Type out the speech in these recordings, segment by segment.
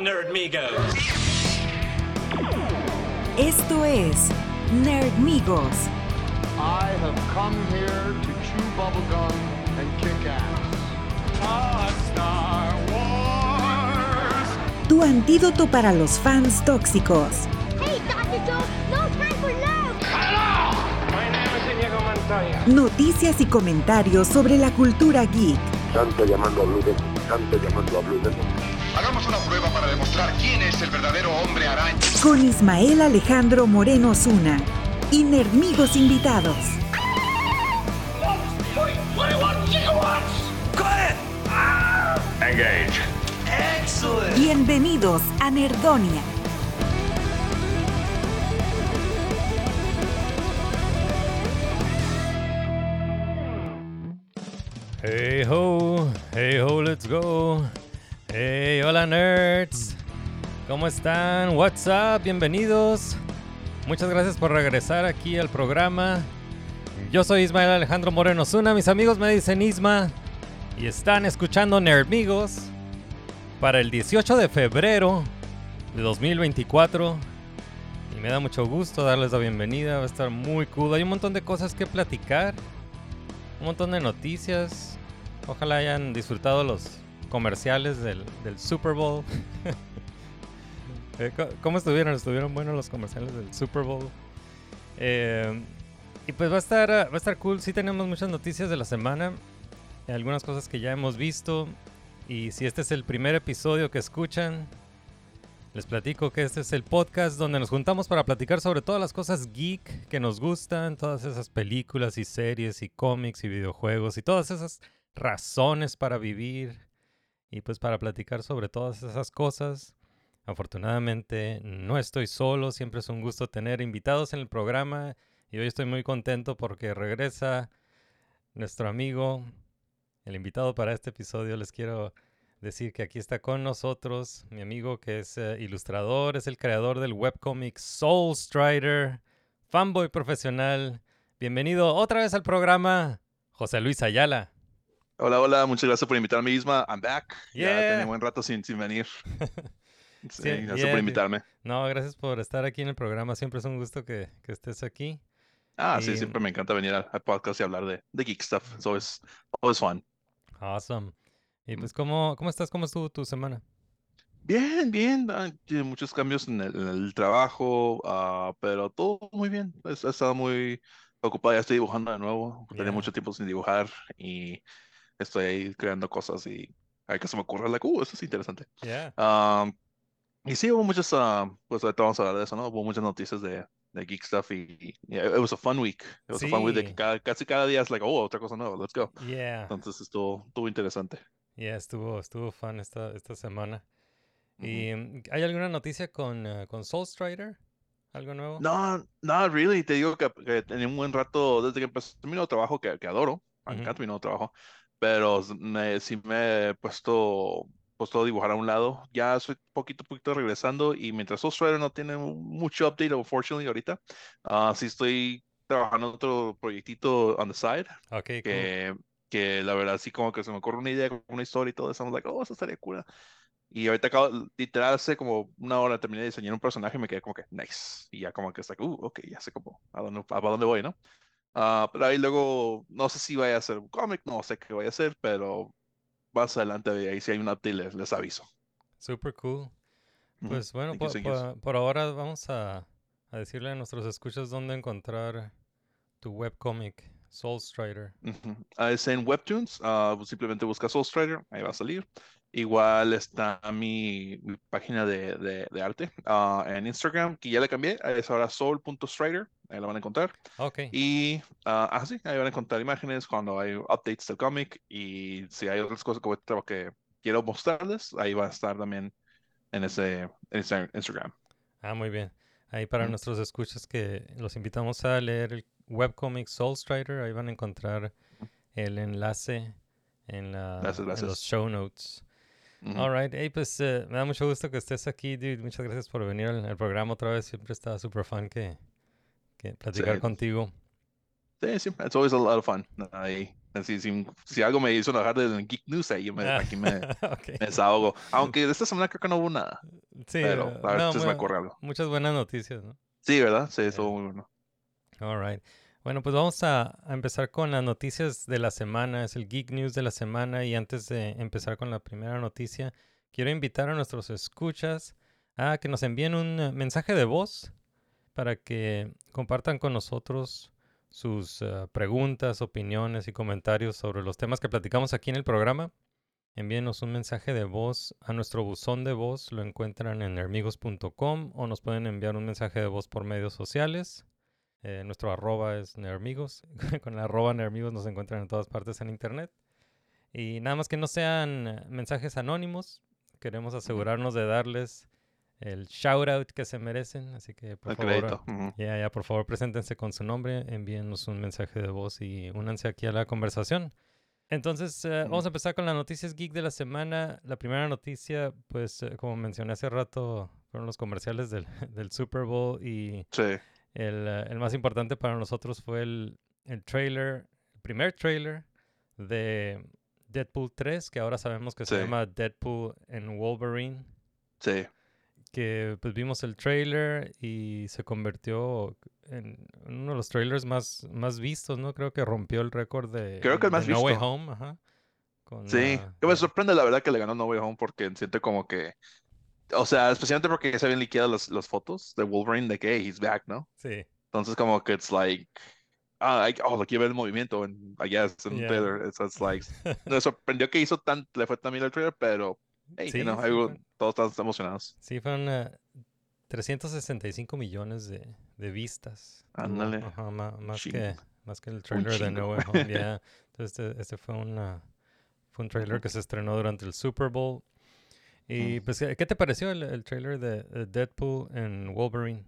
Nerdmigos. Esto es Nerdmigos. I have come here to chew bubblegum and kick ass. Star Wars. Tu antídoto para los fans tóxicos. Hey, Dr. Joe, no time for love. My name is Inigo Montoya. Noticias y comentarios sobre la cultura geek. Santo llamando a Blue Demon, Santo llamando a Blue Demon. Hagamos una prueba para demostrar quién es el verdadero hombre araña. Con Ismael Alejandro Moreno Zuna. Y Nerdmigos invitados. Engage. Bienvenidos a Nerdonia. Hey ho, hey ho, let's go. Hey, hola nerds. ¿Cómo están? What's up? Bienvenidos. Muchas gracias por regresar aquí al programa. Yo soy Ismael Alejandro Moreno Zuna. Mis amigos me dicen Isma. Y están escuchando Nerdmigos para el 18 de febrero de 2024. Y me da mucho gusto darles la bienvenida. Va a estar muy cool. Hay un montón de cosas que platicar un montón de noticias. Ojalá hayan disfrutado los comerciales del, del Super Bowl. Eh, ¿Cómo estuvieron? ¿Estuvieron buenos los comerciales del Super Bowl? Eh, y pues va a estar va a estar cool. Sí tenemos muchas noticias de la semana. eh, Algunas cosas que ya hemos visto. Y si este es el primer episodio que escuchan, les platico que este es el podcast donde nos juntamos para platicar sobre todas las cosas geek que nos gustan, todas esas películas y series y cómics y videojuegos y todas esas razones para vivir y pues para platicar sobre todas esas cosas. Afortunadamente no estoy solo, siempre es un gusto tener invitados en el programa y hoy estoy muy contento porque regresa nuestro amigo, el invitado para este episodio. Les quiero decir que aquí está con nosotros mi amigo que es eh, ilustrador, es el creador del webcomic Soul Strider, fanboy profesional. Bienvenido otra vez al programa, José Luis Ayala. Hola, hola, muchas gracias por invitarme, Isma. I'm back. Ya Yeah. tenía buen rato sin, sin venir. Sí, Sí, gracias yeah, por invitarme. No, gracias por estar aquí en el programa. Siempre es un gusto que, que estés aquí. Ah, Y- sí, siempre me encanta venir al, podcast y hablar de, de geek stuff. It's always, always fun. Awesome. Y Mm. pues, ¿cómo, cómo estás? ¿Cómo estuvo tu semana? Bien, bien. ah, tiene muchos cambios en el, en el trabajo, ah, pero todo muy bien. He, estado muy ocupado. Ya estoy dibujando de nuevo. Tenía mucho tiempo sin dibujar y estoy ahí creando cosas y hay que se me ocurre, like, uh, esto es interesante. Yeah. Um, y sí, hubo muchas, ah, pues ahorita vamos a hablar de eso, ¿no? Hubo muchas noticias de, de geek stuff y, y yeah, it was a fun week. It was a fun week de Sí. que cada- casi cada día es like, oh, otra cosa nueva, let's go. Yeah. Entonces estuvo, estuvo interesante. Yeah, estuvo, estuvo fun esta, esta semana. ¿Y mm, hay alguna noticia con, eh, con Soul Strider? ¿Algo nuevo? No, no, really, te digo que, que tenía un buen rato desde que empecé mi nuevo trabajo que, que adoro, me Ujú. encanta mi nuevo trabajo, pero me, sí me he puesto, puesto a dibujar a un lado. Ya estoy poquito a poquito regresando y mientras Strider no tiene mucho update, unfortunately, ahorita, ah, sí estoy trabajando en otro proyectito on the side, Ok, cool. que, que la verdad sí como que se me ocurre una idea, una historia y todo eso, like, oh, eso estaría cool. Y ahorita acabo, literal, hace como una hora terminé de diseñar un personaje y me quedé como que, nice. Y ya como que está, like, uh, ok, ya sé como a dónde, a dónde voy, ¿no? Ah, pero ahí luego, no sé si vaya a ser un cómic, no sé qué voy a hacer, pero más adelante ahí si hay un update les, les aviso. Super cool. Pues bueno, Thank you, po- thank you. po- por, ahora vamos a, a decirle a nuestros escuchas dónde encontrar tu webcomic, Soul Strider. Ujú. Ah, es en Webtoons, ah, pues simplemente busca Soul Strider, ahí va a salir. Igual está mi, mi página de, de, de arte ah, en Instagram, que ya le cambié, es ahora soul.strider, ahí la van a encontrar. Ok. Y ah, ah, sí, ahí van a encontrar imágenes cuando hay updates del cómic y si hay otras cosas que, voy a tra- que quiero mostrarles, ahí va a estar también en ese en ese Instagram. Ah, muy bien. Ahí para nuestros escuchas que los invitamos a leer el webcomic Soul Strider, ahí van a encontrar el enlace en, la, Gracias, en los show notes. Ujú. All right. Hey, pues eh, me da mucho gusto que estés aquí, dude. Muchas gracias por venir al, al programa otra vez. Siempre está súper fun que, que platicar Sí. contigo. Sí, sí, it's always a lot of fun. Ahí, Así, si, si algo me hizo enojar del Geek News, ahí me, Ah, aquí me, me desahogo. Aunque de esta semana creo que no hubo nada. Sí, pero eh, a ver no, si se me ocurre algo. muchas buenas noticias, ¿no? Sí, ¿verdad? Sí, estuvo muy bueno. All right. Bueno, pues vamos a, a empezar con las noticias de la semana. Es el Geek News de la semana. Y antes de empezar con la primera noticia, quiero invitar a nuestros escuchas a que nos envíen un eh, mensaje de voz para que compartan con nosotros sus eh, preguntas, opiniones y comentarios sobre los temas que platicamos aquí en el programa. Envíenos un mensaje de voz a nuestro buzón de voz. Lo encuentran en nermigos.com o nos pueden enviar un mensaje de voz por medios sociales. Eh, nuestro arroba es Nermigos. Con el arroba Nermigos nos encuentran en todas partes en internet. Y nada más que no sean mensajes anónimos. Queremos asegurarnos de darles el shout out que se merecen. Así que por El favor, crédito. ujú. ya, ya, por favor, preséntense con su nombre, envíennos un mensaje de voz y únanse aquí a la conversación. Entonces, eh, vamos a empezar con las noticias geek de la semana. La primera noticia, pues, eh, como mencioné hace rato, fueron los comerciales del, del Super Bowl y Sí. el, eh, el más importante para nosotros fue el, el trailer, el primer trailer de Deadpool 3, que ahora sabemos que se llama Deadpool en Wolverine Sí. Que pues vimos el trailer y se convirtió en uno de los trailers más, más vistos, ¿no? Creo que rompió el récord de, Creo que el de más No Way visto. Home, ajá. Con, Sí, que me sorprende la verdad que le ganó No Way Home porque siento como que, o sea, especialmente porque se habían liquidado las, las fotos de Wolverine de que hey, he's back, ¿no? sí, Entonces como que it's like, ah, I- oh, lo quiero ver el movimiento, en, I guess, en Yeah. trailer. It's, it's like, me sorprendió que hizo tan, le fue tan bien el trailer, pero, hey, Sí, know, sí, algo- todos están emocionados. sí, fueron ah, 365 millones de, de vistas. Ándale. ajá, más, que, más que el trailer de No. Way Home, ya. Entonces este, este fue, una, fue un trailer que se estrenó durante el Super Bowl. Y pues, ¿qué qué te pareció el, el trailer de, de Deadpool en Wolverine?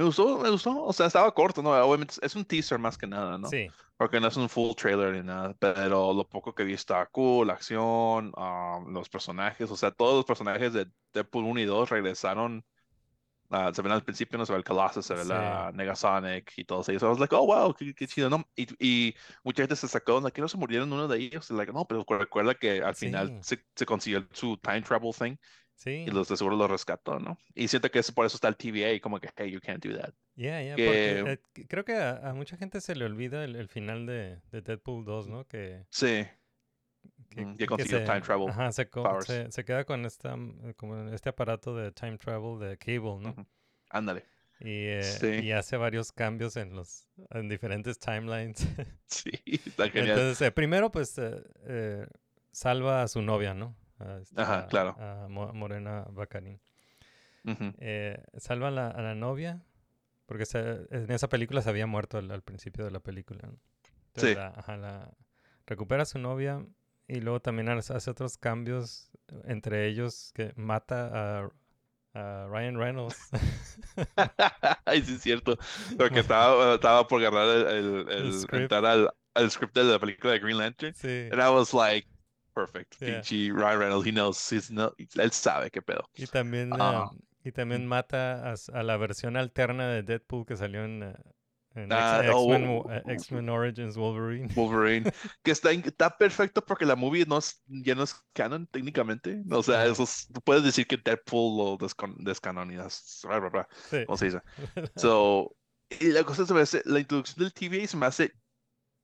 Me gustó, me gustó, o sea, estaba corto, ¿no? Obviamente es un teaser más que nada, ¿no? Sí, Porque no es un full trailer ni nada, pero lo poco que vi está cool, la acción, ah, los personajes, o sea, todos los personajes de Deadpool 1 y 2 regresaron. ah, se ven al principio, no se ve el Colossus, se ve Sí. la Negasonic y todos ellos. I was like, oh, wow, qué, qué chido, ¿no? Y, y mucha gente se sacó, like, que no se murieron uno de ellos. Y like, no, pero recuerda que al final Sí. se, se consiguió su time travel thing sí. y los de seguro lo rescató, ¿no? Y siento que eso, por eso está el TVA, como que, hey, you can't do that. Ya, que- porque eh, creo que a, a mucha gente se le olvida el, el final de, de Deadpool 2, ¿no? Que, Sí, que, Mm, que consiguió se, time travel ajá, se, queda con esta, como este aparato de time travel de Cable, ¿no? Ándale. Y, eh, Sí. y hace varios cambios en los en diferentes timelines. Sí, está genial. Entonces, eh, primero, pues, eh, salva a su novia, ¿no? A esta- Ajá, claro. A Mo- Morena Bacarín. Ujú. Eh, salva a la, a la novia, porque se- en esa película se había muerto al, al principio de la película. ¿no? Entonces, Sí. la- ajá, la- recupera a su novia y luego también hace otros cambios, entre ellos que mata a, a Ryan Reynolds. Ay, sí, es cierto. Porque estaba, estaba por agarrar el, el, el- script. al, al script de la película de Green Lantern. sí. And I was like, perfect. Yeah. Pinche Ryan Reynolds, he knows, he's no, él sabe qué pedo. Y también, Ah. ah, y también mata a, a la versión alterna de Deadpool que salió en, eh, en Ah, X-Men, oh. Wo- eh, X-Men Origins Wolverine. Wolverine, que está, está perfecto porque la movie no es, ya no es canon técnicamente. O sea, eso es- puedes decir que Deadpool lo descanonizas, bla, bla, bla, Sí. ¿cómo se dice? So, y la cosa se me hace, la introducción del TVA se me hace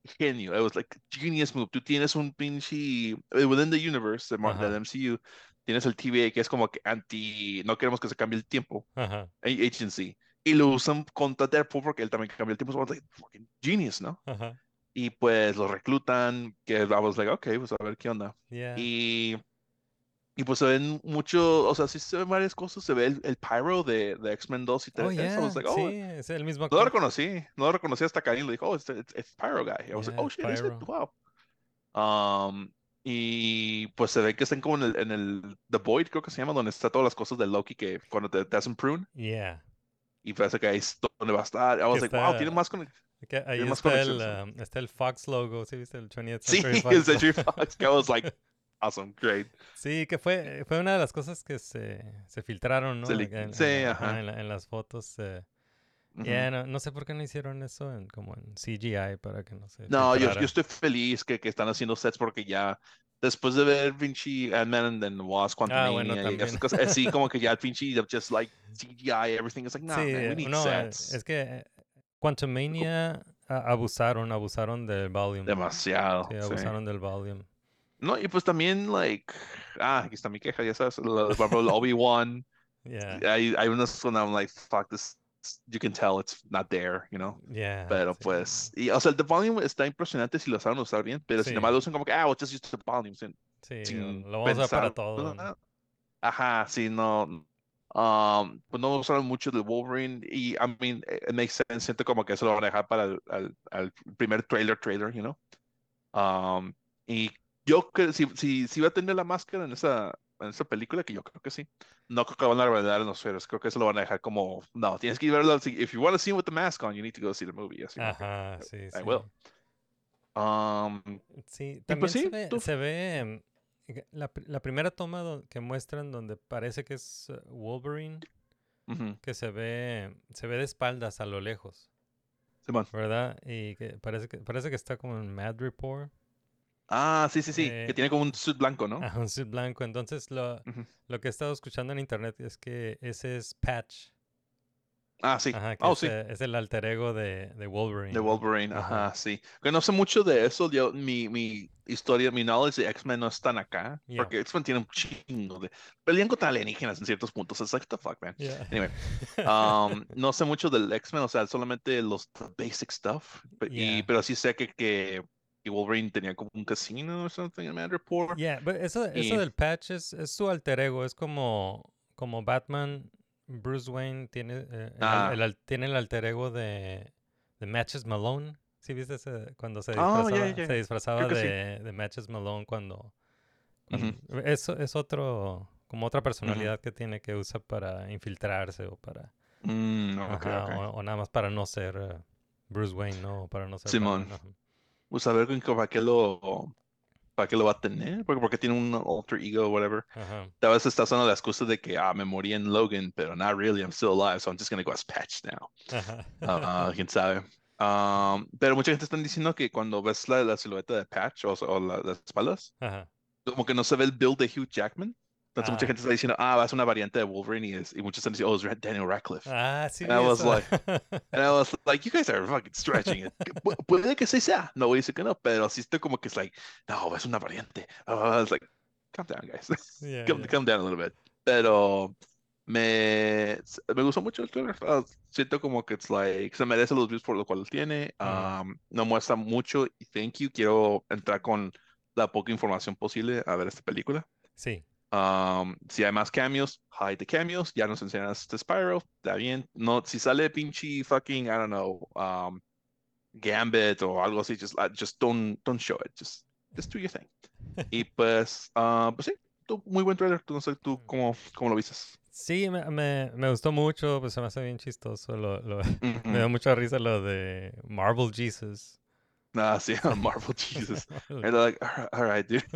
genio. It was like genius move. Tú tienes un pinche, eh, within the universe de del MCU, tienes el TVA que es como que anti, no queremos que se cambie el tiempo, Ajá, agency. Y lo usan contra Deadpool porque él también cambia el tiempo. So I was like, fucking genius, ¿no? ajá. Y pues lo reclutan, que I was like, ok, pues a ver qué onda. Yeah. Y, y pues se ven mucho, o sea, sí se ven varias cosas. Se ve el, el Pyro de, de X-Men 2 y 3. Oh, yeah. was like, oh, sí, es el mismo no lo reconocí, no lo reconocí hasta que alguien le dijo, oh, it's, it's, it's Pyro Guy. I was like, Yeah, oh shit, is it? Wow. Um, y pues se ve que están como en el, en el The Void, creo que se llama, donde está todas las cosas de Loki que cuando te, te hacen prune. Yeah. Y parece que ahí es donde va a estar. I was like, wow, tiene más con Que ahí está el, um, está el Fox logo, ¿sí viste? El 20th Sí, Century el Fox Century logo. Fox. que I was like, awesome, great. Sí, que fue, fue una de las cosas que se, se filtraron, ¿no? Se En, sí, en- ajá. en la- en las fotos. eh, Ujú. Yeah, no, no sé por qué no hicieron eso en, como en CGI para que no se No, yo, yo estoy feliz que, que están haciendo sets porque ya después de ver Vinci, Ant-Man and then Wasp, Ah, bueno, Quantumania y esas cosas, así como que ya Vinci just like CGI, everything is like, no, sí, man, we eh, need no, eh, sets. es que eh, Quantumania abusaron, abusaron del volume. Demasiado. Sí, sí. abusaron del volume. No, y pues también, like, ah, aquí está mi queja, ya sabes, lo- por ejemplo, el Obi-Wan, Yeah, hay, hay unas donde I'm like, fuck this, you can tell it's not there, you know. yeah. Pero sí. pues, y, o sea, el the volume está impresionante si lo saben usar bien, pero Sí. sin embargo usan como que, ah, well, just use the volume, sin, Sí, sin lo vamos a usar para pensar, todo. ¿no? Ajá, sí, no. Um, pues no usaron mucho del Wolverine y, I mean, it it makes sense, siento como que eso lo van a dejar para el, al- al primer trailer, trailer, you know. Um, y yo creo, si, si, si va a tener la máscara en esa, en esa película, que yo creo que sí. No creo que lo van a revelar en los trailers, creo que eso lo van a dejar como, no, tienes que verlo, si- if you want to see him with the mask on, you need to go see the movie, así Ajá, sí, I sí. will. Um, Sí, pues también se ve, tú- se ve em, la, la primera toma que muestran donde parece que es eh, Wolverine, que se ve, se ve de espaldas a lo lejos. ¿verdad? Y que parece que parece que está como en Mad Report, Ah, sí, sí, sí, Eh, que tiene como un suit blanco, ¿no? a un suit blanco. Entonces lo, lo que he estado escuchando en internet es que ese es Patch, Ah, sí. ajá, Oh, es, sí. eh, es el alter ego de, de Wolverine. De. Wolverine, Ajá. ajá, sí. Que no sé mucho de eso, yo, mi, mi historia, mi knowledge de X-Men no es tan acá, Yeah. porque X-Men tiene un chingo de... Pelean contra alienígenas en ciertos puntos, es like, the fuck, man. Yeah. Anyway, um, no sé mucho del X-Men, o sea, solamente los the basic stuff, y, pero sí sé que, que, que Wolverine tenía como un casino o something en Mad Report. Yeah, but eso, eso Y- del patch es, es su alter ego, es como, como Batman, Bruce Wayne tiene, eh, el, Ah. el tiene el alter ego de, de Matches Malone. ¿Sí viste ese- cuando se Oh, disfrazaba, yeah, yeah. se disfrazaba sí. de, Matches Malone cuando... Eso es otro, como otra personalidad que tiene que usa para infiltrarse o para... Mm, ajá. O, o nada más para no ser eh, Bruce Wayne, ¿no? O para no ser... Simón. Batman. Pues a ver con qué- para qué lo, para qué lo va a tener, porque, porque tiene un alter ego o whatever. Ajá. Tal vez está usando la excusa de que, ah, me morí en Logan, pero not really, I'm still alive, so I'm just gonna go as Patch now. Ajá. Ah, quién sabe. Um, pero mucha gente está diciendo que cuando ves la, la silueta de Patch o, o la- las espaldas, Ajá. como que no se ve el build de Hugh Jackman. Entonces mucha Ah. gente está diciendo, ah, ser una variante de Wolverine y, es- y muchos están diciendo, oh, es Daniel Radcliffe. Ah, sí. And I was eso. like- And I was like, you guys are fucking stretching it. Pu- puede que sí sea, no voy a decir que no, pero sí estoy como que es like, no, es una variante. Ah, I was like, calm down, guys. Yeah, calm, yeah. calm down a little bit. Pero me, me gustó mucho el trailer. Ah, siento como que it's like, se merece los views por lo cual tiene. Mm. Um, no muestra mucho y thank you. Quiero entrar con la poca información posible a ver esta película. Sí. Um, si hay más cameos, hide the cameos. Ya nos enseñaste Spyro, está bien. No, si sale pinche fucking, I don't know, um, Gambit o algo así, just, uh, just don't, don't show it. Just, just do your thing. y pues, ah, pues sí, tú- muy buen trailer. Tú no sé tú cómo, cómo lo vistes. Sí, me, me, me gustó mucho, pues se me hace bien chistoso. Lo, lo- Ujú. me da mucha risa lo de Marvel Jesus. Ah, sí, Marvel Jesus. And they're like, "Alright, alright, dude.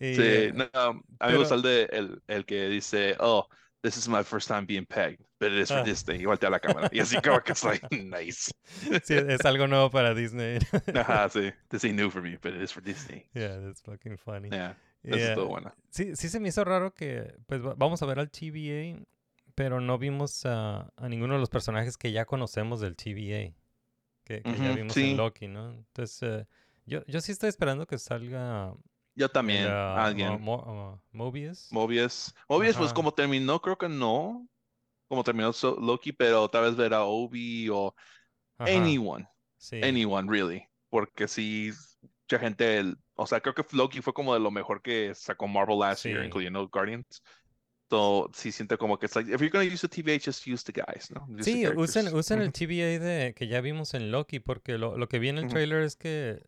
Sí, eh, no, um, a mí me gusta el, de, el, el que dice, oh, this is my first time being pegged, but it is for Ah. Disney. Y voltea la cámara. Y así como que es like, nice. sí, es algo nuevo para Disney. Ajá, sí. This ain't new for me, but it is for Disney. yeah, that's fucking funny. Yeah, eso Yeah. es todo bueno. Sí, sí se me hizo raro que, pues va- vamos a ver al TVA, pero no vimos a, a ninguno de los personajes que ya conocemos del TVA, que, que ya vimos sí. en Loki, ¿no? Entonces, eh, yo, yo sí estoy esperando que salga Yo también, alguien. Mo- Mo- Mobius. Mobius. Mobius, pues como terminó, creo que no. Como terminó So- Loki, pero tal vez ver a Obi o Ajá, anyone. sí. Anyone, really. Porque sí, mucha gente, el- o sea, creo que Loki fue como de lo mejor que sacó Marvel last year, incluyendo Guardians. So, sí siento como que es like, if you're gonna use the TVA, just use the guys, ¿no? Use Sí, usen, usen el. TVA de, que ya vimos en Loki, porque lo, lo que vi en el trailer es que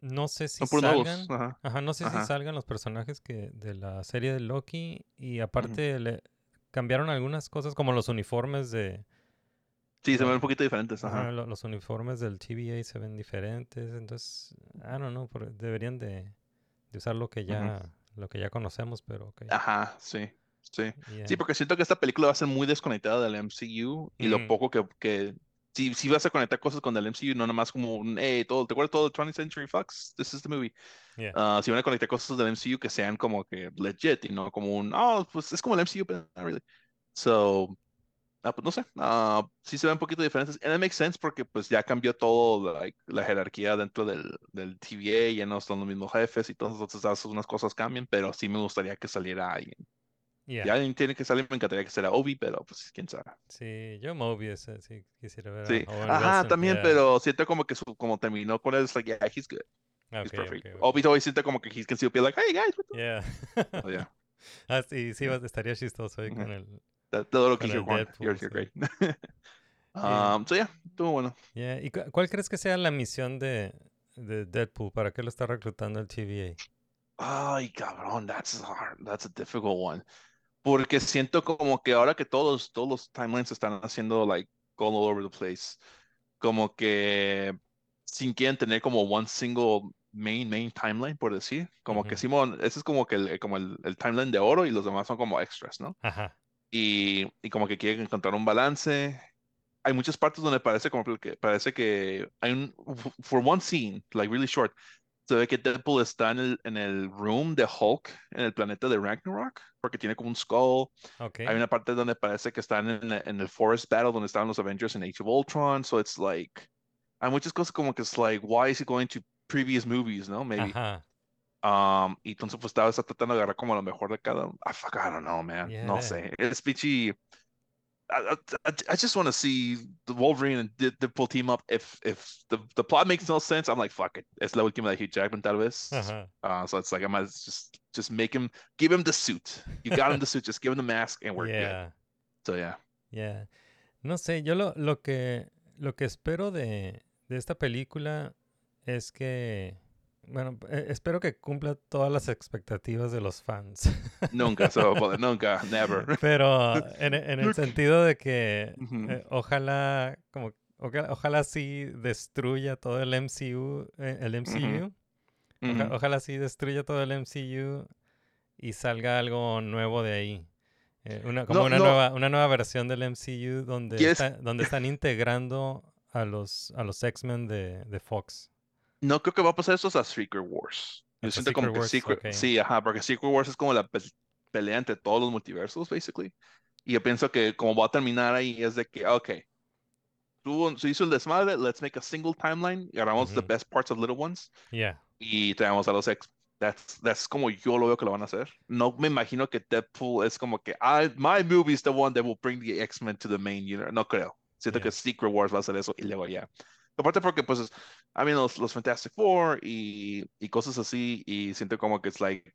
no sé si salgan. Ajá. Ajá, no sé Ajá. si salgan los personajes que de la serie de Loki y aparte le cambiaron algunas cosas como los uniformes de Sí, se ven un poquito diferentes. ajá, Ajá. lo- los uniformes del TVA se ven diferentes, entonces I don't know, deberían de, de usar lo que ya lo que ya conocemos, pero okay. Ajá, sí. Sí. Yeah. Sí, porque siento que esta película va a ser muy desconectada del MCU y lo Ujú. poco que, que sí, sí vas a conectar cosas con el MCU, no nomás como un, hey, todo, ¿te acuerdas todo el 20th Century Fox? This is the movie. Yeah. Ah, si van a conectar cosas del MCU que sean como que legit y no como un, oh, pues es como el MCU, pero not really. So, ah, pues no sé, ah, sí se ven un poquito diferentes. And it makes sense porque pues ya cambió todo like, la jerarquía dentro del, del TVA, ya no son los mismos jefes y todas esas unas cosas cambian, pero sí me gustaría que saliera alguien. Yeah. Ya alguien tiene que salir, me encantaría que sea Obi, pero pues quién sabe. Sí, yo eh, sí, quisiera ver Sí, ajá, Wilson, también, yeah. pero siento como que su, como terminó con él, it's like, yeah, he's good, he's Okay, perfect. okay, okay. Obi todavía siente como que he can still be like, hey guys, what the-" Yeah. Oh, yeah. ah, sí, sí, estaría chistoso ahí Ujú. con el... Keisha el Kwan, Deadpool, you're, you're great. um, so yeah, estuvo bueno. Yeah. ¿Y cu- cuál crees que sea la misión de, de Deadpool? ¿Para qué lo está reclutando el TVA? Ay, cabrón, that's hard, that's a difficult one. Porque siento como que ahora que todos, todos los timelines están haciendo like all over the place, como que sin quieren tener como one single main, main timeline, por decir. Como que Ujú. Simón, ese es como que el, como el, el timeline de oro y los demás son como extras, ¿no? Ajá. Y, y como que quieren encontrar un balance. Hay muchas partes donde parece como que parece que hay un, for one scene, like really short, se ve que Deadpool está en el, en el room de Hulk en el planeta de Ragnarok, porque tiene como un skull. Ok. Hay una parte donde parece que están en, en el Forest Battle donde estaban los Avengers en Age of Ultron. So it's like, hay muchas cosas como que es like, why is he going to previous movies, no? Maybe. Ajá. Um, y entonces pues estaba tratando de agarrar como lo mejor de cada. I fuck, I don't know, man. No Yeah. sé. Es pichi. I, I, I just want to see the Wolverine and Dead- Deadpool team up. If if the, the plot makes no sense, I'm like, fuck it. Es la última de Hugh Jackman, tal vez. Ajá. Uh, so it's like I might just just make him give him the suit. You got him the suit. Just give him the mask and we're good. Yeah. So yeah. Yeah. No sé, yo lo, lo que lo que espero de, de esta película es que bueno, eh, espero que cumpla todas las expectativas de los fans. Nunca se va a poder. Nunca. Never. Pero en, en el sentido de que eh, ojalá como ojalá, ojalá sí destruya todo el MCU, eh, el MCU. Oja- ojalá sí destruya todo el MCU y salga algo nuevo de ahí. Una, como No, una no. nueva una nueva versión del MCU donde ¿Quieres- está- donde están integrando a los a los X-Men de, de Fox. No creo que va a pasar eso a Secret Wars. Yo Hasta siento como Secret que Wars, Secret, ok. sí, ajá, porque Secret Wars es como la pe- pelea entre todos los multiversos, basically. Y yo pienso que como va a terminar ahí es de que, ok, tú se hizo el desmadre, let's make a single timeline, y agarramos the Ujú. best parts of Little Ones Yeah. y traemos a los X. That's, that's como yo lo veo que lo van a hacer. No me imagino que Deadpool es como que, I, my movie is the one that will bring the X-Men to the main universe. No creo. Siento Yeah. que Secret Wars va a hacer eso y luego ya. Aparte porque, pues, I mean, los, los Fantastic Four y, y cosas así, y siento como que es like,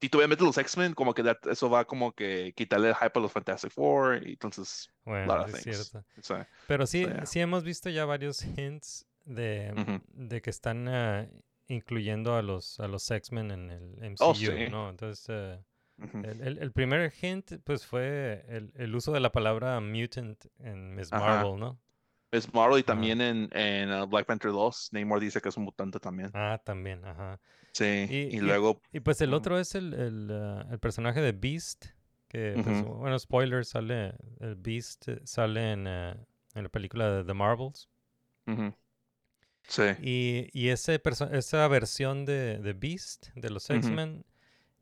si tú metes los X-Men, como que that- eso va como que quitarle el hype a los Fantastic Four, y entonces, a Bueno, lot of es things. cierto. o sea, Pero sí, yeah. sí hemos visto ya varios hints de, Ujú. de que están ah, incluyendo a los, a los X-Men en el MCU, Oh, sí. ¿no? Entonces, eh, ujú. el, el- el primer hint, pues, fue el, el uso de la palabra mutant en Miss Ajá. Marvel, ¿no? Es Marvel y también en, en uh, Black Panther 2, Namor dice que es un mutante también. Ah, también, ajá. Sí, Y- y, y- luego, Y pues el otro es el, el, ah, el personaje de Beast, que, pues, bueno, spoiler, sale, el Beast eh, sale en, ah, en la película de The Marvels. Sí, Y, y ese esa versión de, de Beast, de los. X-Men,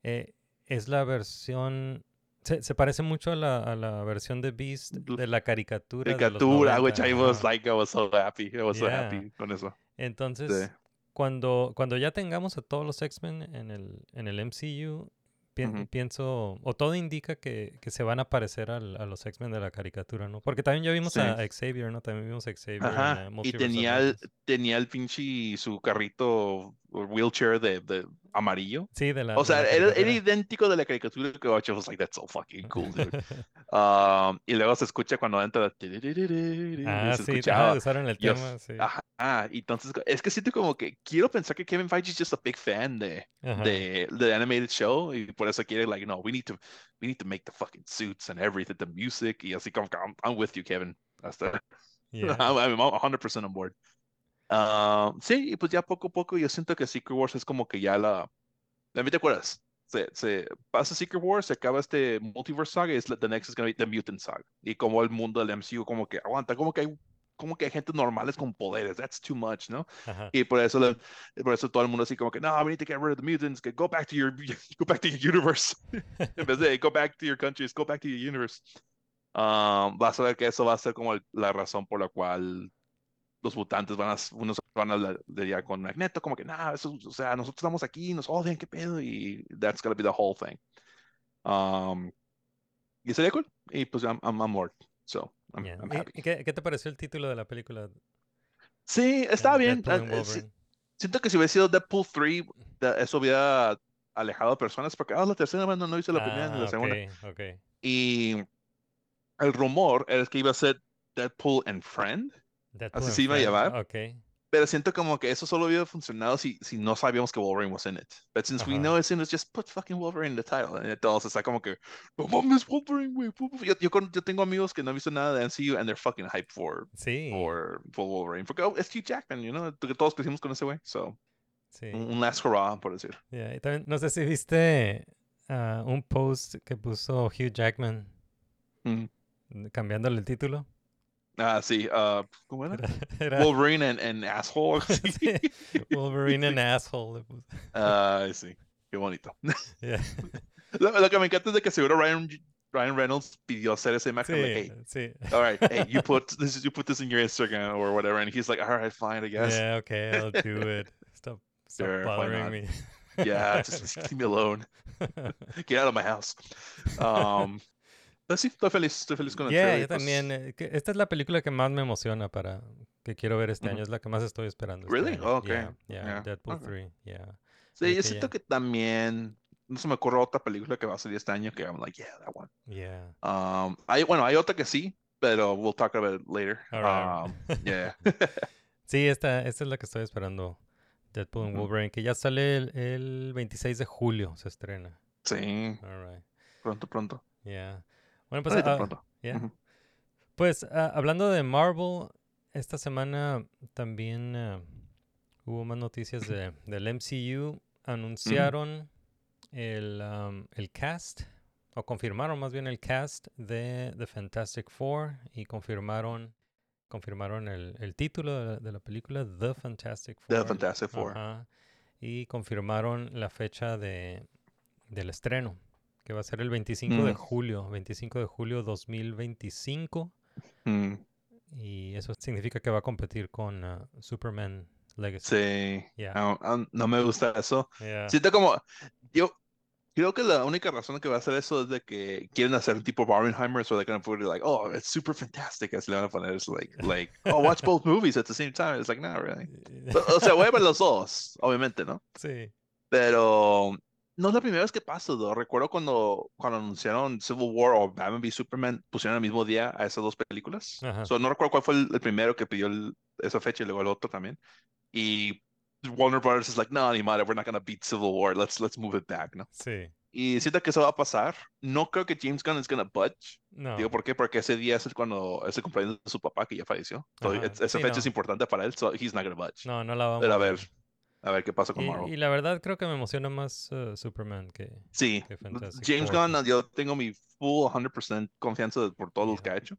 eh, es la versión... Se, se parece mucho a la, a la versión de Beast de la caricatura. caricatura, which 90, I was like, I was so happy, I was so happy con eso. Entonces, Sí. cuando, cuando ya tengamos a todos los X-Men en el, en el MCU, pi- pienso, o todo indica que, que se van a parecer al- a los X-Men de la caricatura, ¿no? Porque también ya vimos Sí. a Xavier, ¿no? También vimos a Xavier en Ajá, eh, y Multiverse of tenía el, tenía el pinche su carrito wheelchair de, de amarillo. Sí, de la O sea, la era, era idéntico de la caricatura que I was like, that's so fucking cool, dude. Um, y luego se escucha cuando entra. Ah, se sí, escuchaba. ajá, usaron el Yo- tema, sí. Ajá, entonces es que siento como que quiero pensar que Kevin Feige es just a big fan de, Ajá. de, de animated show y por eso quiere like no we need to we need to make the fucking suits and everything the music y así como que I'm, I'm with you Kevin hasta Yeah. I'm, I'm 100% on board Ah, sí y pues ya poco a poco yo siento que Secret Wars es como que ya la ¿también te acuerdas? se, se pasa Secret War, se acaba este Multiverse Saga y es la- the next is gonna be the Mutant Saga. Y como el mundo del MCU como que aguanta, como que hay como que hay gente normales con poderes, that's too much, ¿no? Ajá. Y por eso, le- por eso todo el mundo así como que, no, we need to get rid of the mutants, go back to your, go back to your universe. en vez de go back to your countries, go back to your universe. Um, vas a ver que eso va a ser como el- la razón por la cual los mutantes van a, unos van a lidiar con Magneto, como que, nada, eso, o sea, nosotros estamos aquí, nos odian, qué pedo, y that's gonna be the whole thing. Um, y sería cool, y pues I'm, I'm, I'm bored, so I'm, Yeah. I'm ¿Y- happy. y ¿Qué, qué te pareció el título de la película? Sí, está bien. Deadpool eh, sí- siento que si hubiera sido Deadpool 3, de- eso hubiera alejado a personas, porque, ah, la tercera, bueno, no hice la primera ni la Ah, segunda. ok, ok. Y el rumor era que iba a ser Deadpool and Friend, Así and se iba a llamar. Ok. pero siento como que eso solo hubiera funcionado si, si no sabíamos que Wolverine was in it. But since we Ajá. know it's in it, just put fucking Wolverine in the title. Y entonces está como que, no mames, Wolverine, güey. pu- pu-". Yo, yo, yo tengo amigos que no han visto nada de MCU and they're fucking hyped for, Sí. for, for Wolverine. Porque, oh, es Hugh Jackman, you know, todos crecimos con ese güey. So, sí. un, un last hurrah, por decir. Yeah, y también, no sé si viste ah, un post que puso Hugh Jackman Mm. cambiándole el título. Ah, ah, ¿Cómo era? Era, era- Wolverine and, and asshole. Wolverine and asshole. le puso. Ay, sí. Qué bonito. Yeah, Lo, lo que me encanta es de que seguro Ryan, Ryan Reynolds pidió hacer ese imagen. Sí, Like, hey, sí. all right, hey, you put this, you put this in your Instagram or whatever, and he's like, all right, fine, I guess. Yeah, okay, I'll do it. Stop, stop Sure, bothering me. Yeah, just, just leave me alone. Get out of my house. Um, sí, estoy feliz, estoy feliz con el Yeah, trailer, yo pues, también. eh, que esta es la película que más me emociona para que quiero ver este Ujú. año. Es la que más estoy esperando. este Really? año. Oh, okay. Yeah, yeah, Yeah, Deadpool okay. 3. Yeah. Sí, yo siento que también, no se me ocurre otra película que va a salir este año que I'm like, yeah, that one. Yeah. Um, hay, bueno, hay otra que sí, pero we'll talk about it later. Right. Um, yeah. Sí, esta, esta es la que estoy esperando. Deadpool and. Wolverine, que ya sale el, el 26 de julio, se estrena. sí, All right. pronto, pronto. Yeah. Bueno, pues, ah, pronto. yeah. Ujú. Pues ah, hablando de Marvel, esta semana también ah, hubo más noticias de, del MCU. Anunciaron el, am, el cast, o confirmaron más bien el cast de The Fantastic Four y confirmaron, confirmaron el, el título de la, de la película The Fantastic Four. The Fantastic Four. Ajá, y confirmaron la fecha de, del estreno, que va a ser el 25 de Mm. julio, 25 de julio 2025. Mm, Y eso significa que va a competir con ah, Superman Legacy. sí, Yeah. no, no- no me gusta eso. Yeah. Siento como, yo creo que la única razón que va a hacer eso es de que quieren hacer tipo Barbenheimer, so they're gonna put it like, oh, it's super fantastic, así le van a poner, es like, like, oh, watch both movies at the same time. It's like, no, really. O sea, voy a ver los dos, obviamente, ¿no? sí. Pero no es la primera vez que pasa, though. Recuerdo cuando, cuando anunciaron Civil War o Batman v Superman, pusieron el mismo día a esas dos películas. So, no recuerdo cuál fue el, el primero que pidió el- esa fecha y luego el otro también. Y Warner Brothers es like, no, ni madre, we're not gonna beat Civil War, let's, let's move it back, ¿no? Sí. Y siento que eso va a pasar. No creo que James Gunn is gonna budge. No. Digo, ¿por qué? Porque ese día es el cuando es el cumpleaños de su papá que ya falleció. So, esa Sí, fecha no. es importante para él, so he's not gonna budge. no, no la vamos Pero a ver, a ver qué pasa con Y, Marvel. y la verdad creo que me emociona más uh, Superman que... Sí, Fantastic James. Gunn, yo tengo mi full 100% confianza de- por todos los que ha Yeah. hecho.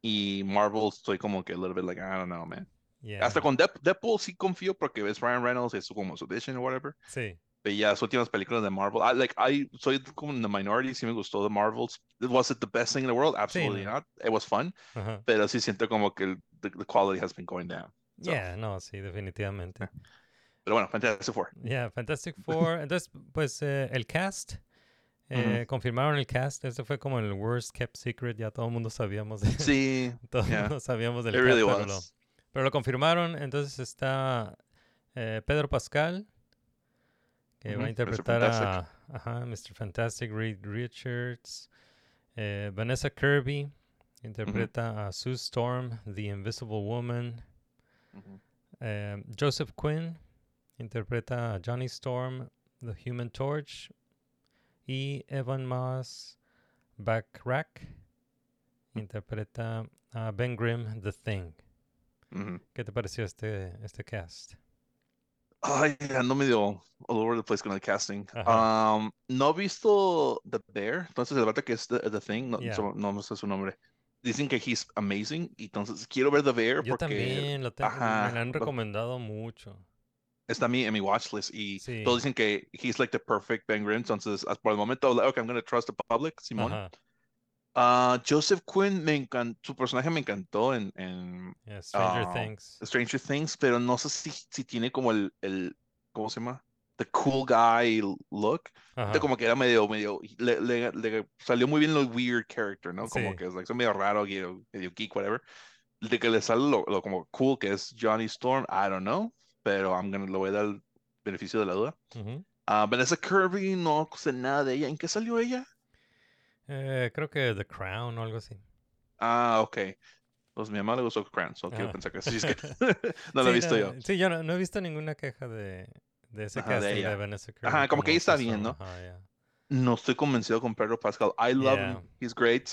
Y Marvel estoy como que a little bit like, I don't know, man. Yeah. Hasta con Deadpool sí confío porque es Ryan Reynolds, es como su vision o whatever. Sí. Pero ya las últimas películas de Marvel, I, like, I soy como en the minority, sí me gustó de Marvels. Was it the best thing in the world? Absolutely no. not. It was fun, Ajá. pero sí siento como que el- the, the quality has been going down. So, Yeah, no, sí, definitivamente. Pero bueno, Fantastic Four. Yeah, Fantastic Four. Entonces, pues eh, el cast. eh, Confirmaron el cast. Ese fue como el worst kept secret. Ya todo el mundo sabíamos. De, Sí, todo el yeah. mundo sabíamos del it cast. really pero, lo, pero lo confirmaron. Entonces está eh, Pedro Pascal. Que va a Mr. interpretar a Fantastic. ajá, Mr. Fantastic, Reed Richards. eh, Vanessa Kirby interpreta a Sue Storm, The Invisible Woman. Joseph Quinn interpreta a Johnny Storm, The Human Torch. Y Evan Moss Backrack interpreta a Ben Grimm, The Thing. ¿Qué te pareció este, este cast? Ay, ando medio all over the place con el casting. Um, no he visto The Bear, entonces el vato que es The, The Thing, no, Yeah. so- no me sé su nombre. Dicen que he's amazing, y entonces quiero ver The Bear Yo porque también lo tengo, ajá, me lo han lo- recomendado mucho. Está a mí en mi watch list y Sí. todos dicen que he's like the perfect Ben Grimm, entonces as- por el momento, like, okay, I'm gonna trust the public, Simón. Ah, Joseph Quinn, me encantó, su personaje me encantó en, en Yeah, Stranger Ah, Things. Stranger Things, pero no sé si, si tiene como el, el, ¿cómo se llama? The cool guy look. Ajá. Como que era medio, medio, le, le- le salió muy bien lo weird character, ¿no? Como Sí. que es like, medio raro, medio, medio geek, whatever. De que le sale lo, lo como cool que es Johnny Storm, I don't know, pero I'm gonna, le voy a dar el beneficio de la duda. Ah, Vanessa Kirby, no sé nada de ella. ¿En qué salió ella? Eh, creo que The Crown o algo así. Ah, ok. Pues mi mamá le gustó Crown, so quiero Ah. pensar que sí. es que no lo he visto yo. Sí, yo no, no he visto ninguna queja de, de ese Ajá, de casting de, ella. Vanessa Kirby. Ajá, como que ella está bien. ¿no? Ajá, yeah. No estoy convencido con Pedro Pascal. I love Yeah. him. He's great.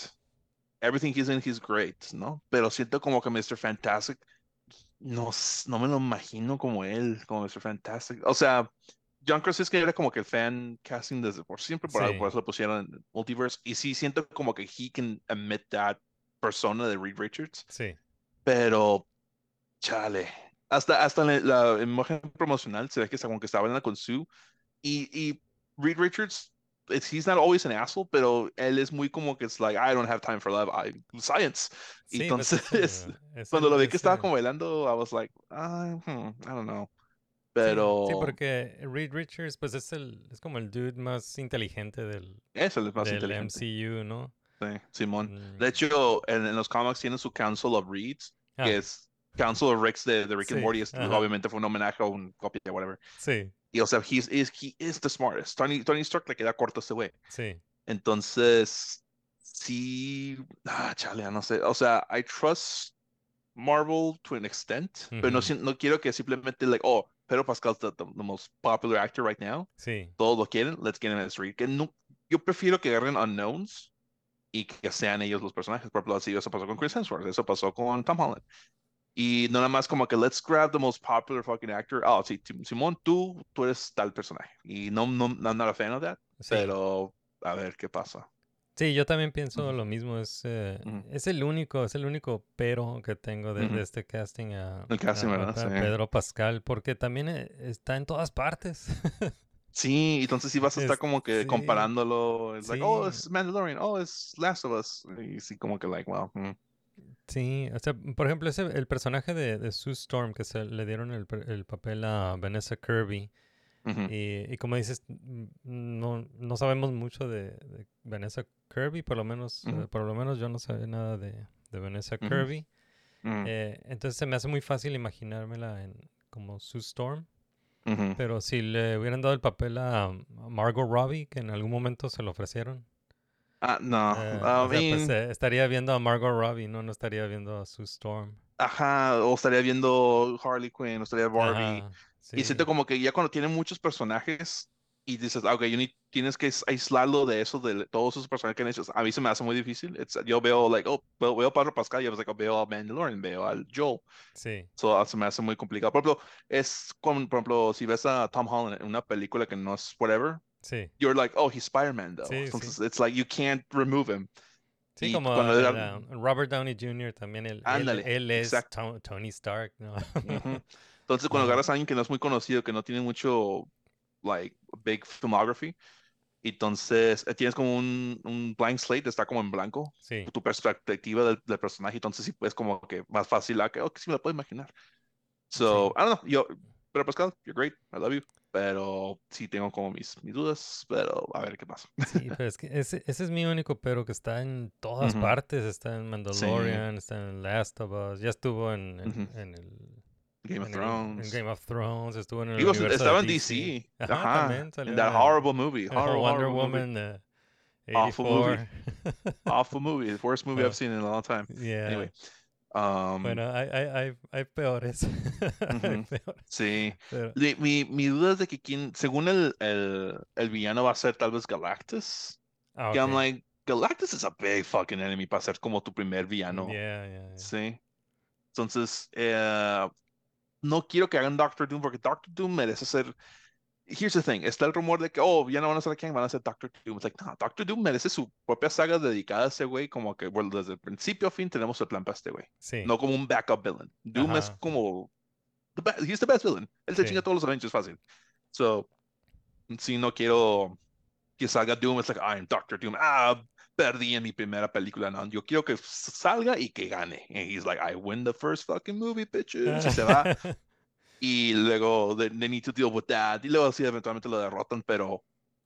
Everything he's in, he's great, ¿no? Pero siento como que Mr. Fantastic, no, no me lo imagino como él, como Mr. Fantastic. O sea, John Krasinski era como que el fan casting desde por siempre, por, Sí. por eso lo pusieron en Multiverse. Y sí siento como que he can emit that persona de Reed Richards. Sí, Pero, chale. Hasta, hasta la, la imagen promocional se ve que como que estaba hablando con Sue. Y, y Reed Richards, it's- he's not always an asshole, pero él es muy como que es like, I don't have time for love, I science. sí, Entonces, es cuando lo vi que es estaba como bailando, I was like, ah, hmm, I don't know. sí, Pero Sí, porque Reed Richards, pues es el, es como el dude más inteligente del, es el más del inteligente. MCU, ¿no? Sí, Simón. Mm, De hecho, en, en los cómics tiene su Council of Reeds, ah, que es Council of Ricks de, de Rick and Sí, Morty. es- obviamente fue un homenaje o un copia, whatever. Sí, Y o sea, he's, is, he is the smartest. Tony, Tony Stark le queda corto a ese güey. sí, Entonces, sí. Ah, chale, no sé. O sea, I trust Marvel to an extent, pero no, no quiero que simplemente, like, oh, Pedro Pascal's the, the, the most popular actor right now. sí. Todos lo quieren, let's get him as Reed. Que no, yo prefiero que agarren unknowns y que sean ellos los personajes. Por ejemplo, así eso pasó con Chris Hemsworth, eso pasó con Tom Holland. Y no nada más como que let's grab the most popular fucking actor. Ah, sí, Simón, tú, tú eres tal personaje. Y no, no, I'm not a fan of that, sí. pero a ver qué pasa. Sí, yo también pienso Ujú. lo mismo. Es, eh, Ujú. es el único, es el único pero que tengo de, de Ujú. este casting a, El casting, a- a- Sí. Pedro Pascal, porque también eh, está en todas partes. Sí, entonces sí vas a estar Es- como que sí. comparándolo. Es like, oh, Sí. es Mandalorian, oh, es Last of Us. Y sí, como que, like, well, mm. Sí, o sea, por ejemplo, ese, el personaje de, de Sue Storm, que se le dieron el, el papel a Vanessa Kirby, y, y como dices, no, no sabemos mucho de, de Vanessa Kirby, por lo menos, eh, por lo menos yo no sabía nada de, de Vanessa. Kirby. Mm, Eh, entonces se me hace muy fácil imaginármela en, como Sue Storm. Pero si le hubieran dado el papel a Margot Robbie, que en algún momento se lo ofrecieron, Ah, no. eh, I o sea, pues, eh, estaría viendo a Margot Robbie, no, no estaría viendo a Sue Storm. Ajá, o estaría viendo Harley Quinn, o estaría Barbie. Ajá, Y siento sí, como que ya cuando tiene muchos personajes y dices, ah, ok, you need- tienes que ais- aislarlo de eso, de todos esos personajes que han hecho. A mí se me hace muy difícil. It's- yo veo, like, oh, veo, veo a Pedro Pascal, yo like, oh, veo a Mandalorian, veo al Joel. sí, So, ah, se me hace muy complicado. Por ejemplo, es como, por ejemplo, si ves a Tom Holland en una película que no es whatever, sí. you're like, oh, he's Spider-Man, though. Sí, sí. Entonces, it's like, you can't remove him. Sí, Y como era- um, Robert Downey Jr. también, él, él- Ándale, él, es exacto. To- Tony Stark, ¿no? Ujú. Entonces, cuando agarras a alguien que no es muy conocido, que no tiene mucho, like, big filmography, entonces eh, tienes como un, un blank slate, está como en blanco, Sí, tu perspectiva del, del personaje, entonces sí puedes como que más fácil, ah, que, oh, que sí me lo puedo imaginar. So, Sí. I don't know, yo, pero Pascal, you're great, I love you, pero sí tengo como mis, mis dudas, pero a ver qué pasa. sí, pero es que ese, ese es mi único pero que está en todas Ujú. partes, está en Mandalorian, está en Last of Us, ya estuvo en, en, Ujú. en el Game of en el- en Thrones. Game of Thrones, estuvo en el Digo, estaba en DC. Ajá, ajá, también salió in that en- horrible movie, en horrible, Wonder horrible movie. Woman uh, Awful movie. 84. awful movie, the worst movie Ah. I've seen in a long time. Yeah. Anyway, um, Bueno, hay, hay, hay, hay peores. Sí. pero- Mi, mi duda es de que quién, según el, el, el villano va a ser tal vez Galactus. ah, Que I'm like, Galactus is a big fucking enemy para ser como tu primer villano. Yeah, yeah, yeah. Sí. Entonces, eh, no quiero que hagan Doctor Doom porque Doctor Doom merece ser. Here's the thing: está el rumor de que, oh, ya no van a ser a Kang, van a ser Doctor Doom. It's like, no, Doctor Doom merece su propia saga dedicada a ese güey. Como que, bueno, desde el principio a fin tenemos el plan para este güey. Sí. No como un backup villain. Doom es Ajá. como. The best, he's the best villain. Él se Sí. chinga todos los Avengers fácil. So, si no quiero que salga Doom, es like, I'm Doctor Doom. Ah, perdí en mi primera película. No, yo quiero que salga y que gane. And he's like, I win the first fucking movie, bitches. Y se va. Y luego they, they need to deal with that. Y luego sí, eventualmente lo derrotan, pero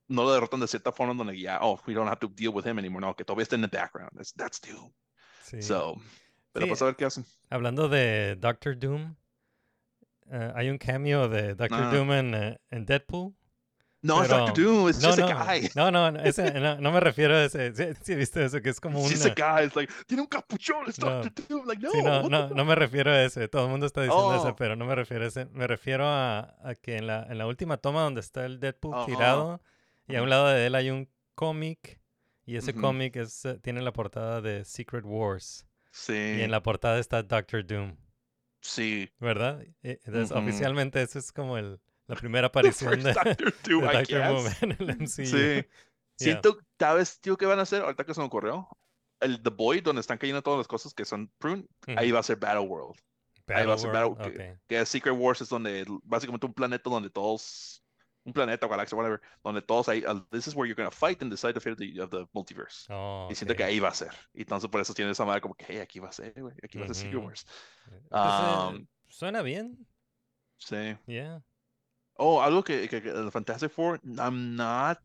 no lo derrotan de cierta forma donde ya, oh, we don't have to deal with him anymore. No, que todavía está en the background. That's, that's Doom. Sí. So, pero Sí. pues a ver qué hacen. Hablando de Doctor Doom, eh, hay un cameo de Doctor Ah. Doom en, eh, en Deadpool. No, es Pero- Doctor Doom. It's No, just no, a guy. no, no, no, ese- no, no me refiero a ese. Sí, sí, viste eso, que es como It's un. just a guy. It's like, tiene un capuchón. It's No. Doctor Doom. Like, no. Sí, no, no, no me refiero a ese. Todo el mundo está diciendo ese, Oh. pero no me refiero a ese. Me refiero a, a que en la, en la última toma donde está el Deadpool tirado y a un lado de él hay un cómic y ese cómic es, eh, tiene la portada de Secret Wars Sí. y en la portada está Doctor Doom, Sí. ¿verdad? Ujú. oficialmente eso es como el, la primera The aparición de, Doctor Doom, Doctor en el MCU. Sí. Yeah. Siento, ¿sabes, tío, qué van a hacer? Ahorita que se me ocurrió. El The Boy, donde están cayendo todas las cosas que son prune, ahí Ujú. va a ser Battle World. Ahí va a ser Battle- que- ok. Que Secret Wars es donde, básicamente un planeta donde todos, un planeta o galaxia, whatever, donde todos ahí, uh, this is where you're gonna fight and decide the fate of the, of the multiverse. Oh, Y siento que ahí va a ser. Y entonces por eso tiene esa madre como que, hey, aquí va a ser, güey, aquí va a ser Secret Ujú. Wars. Pues, eh, Um, suena bien, Sí. yeah. Oh, algo que, que, que el Fantastic Four, I'm not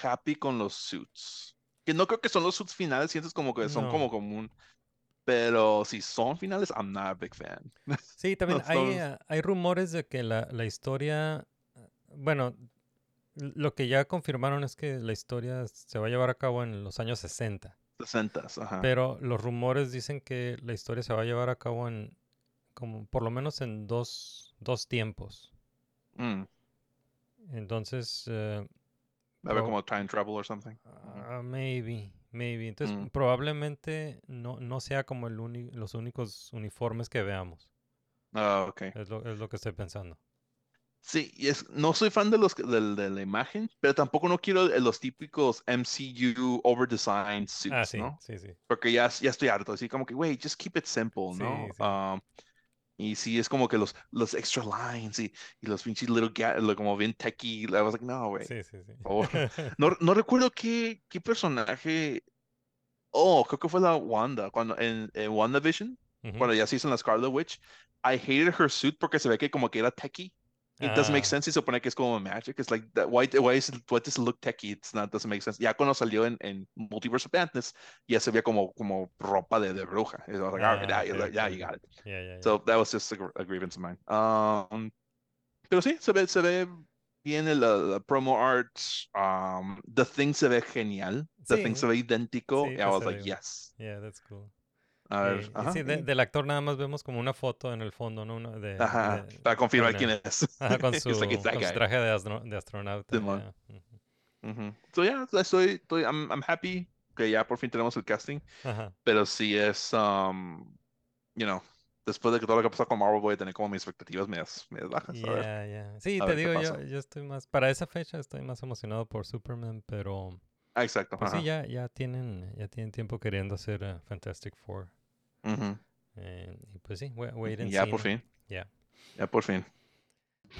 happy con los suits. Que no creo que son los suits finales, sientes como que son No. como común. Pero si son finales, I'm not a big fan. Sí, también hay, dos. ah, hay rumores de que la, la historia, bueno, lo que ya confirmaron es que la historia se va a llevar a cabo en los años 60, 60 ajá. pero los rumores dicen que la historia se va a llevar a cabo en, como por lo menos en dos, dos tiempos. Mm, Entonces, Va a Pro- como time travel or something. ah, maybe, maybe. Entonces, Mm. probablemente no, no sea como el uni- los únicos uniformes que veamos. Ah, ok. Es lo, es lo que estoy pensando. Sí, y es, no soy fan de los del- de, la imagen, pero tampoco no quiero los típicos MCU overdesigned suits, Ah, sí, ¿no? sí, sí. Porque ya, ya estoy harto, así como que, güey, just keep it simple, Sí, ¿no? sí. Um, y sí, es como que los, los extra lines y, y los pinches little, lo- como bien techy. I was like, no, güey. Sí, sí, sí. favor. No, no recuerdo qué, qué personaje. Oh, creo que fue la Wanda. Cuando en, en WandaVision, Ujú. cuando ya se hizo en la Scarlet Witch, I hated her suit porque se ve que como que era techy. It doesn't make Ah. sense y se supone que es como magic. It's like, that, why, why, is it, why does it look techy? It's not, doesn't make sense. Ya cuando salió en, en Multiverse of Madness, ya se veía como, como ropa de, de bruja. I was like, all right, Ah, yeah, yeah, ok, you got it. Yeah, yeah, yeah. So that was just a, a grievance of mine. Um, pero sí, se ve, se ve bien el, promo art. Um, the Thing se ve genial. The Thing Sí. se ve idéntico. Sí, I was like, yes. Yeah, that's cool. A ver, y ajá, sí, de- del actor nada más vemos como una foto en el fondo, ¿no? Una de, ajá, de- para confirmar con, quién eh, es. Ajá, con su, like, con su traje de, astro- astronauta. Yeah. Ujú. So yeah, estoy, estoy, I'm, I'm happy que ya por fin tenemos el casting. Ajá. Pero sí es, um, you know, después de que todo lo que pasó con Marvel voy a tener como mis expectativas medias, medias bajas. A ver. Yeah, yeah. Sí, a te digo, yo, yo estoy más, para esa fecha estoy más emocionado por Superman, pero Ah, exacto. pues ajá. sí, ya, ya tienen, ya tienen tiempo queriendo hacer eh, Fantastic Four. Eh, y pues sí, wait, wait and Ya see, por fin. Ya. Ya por fin.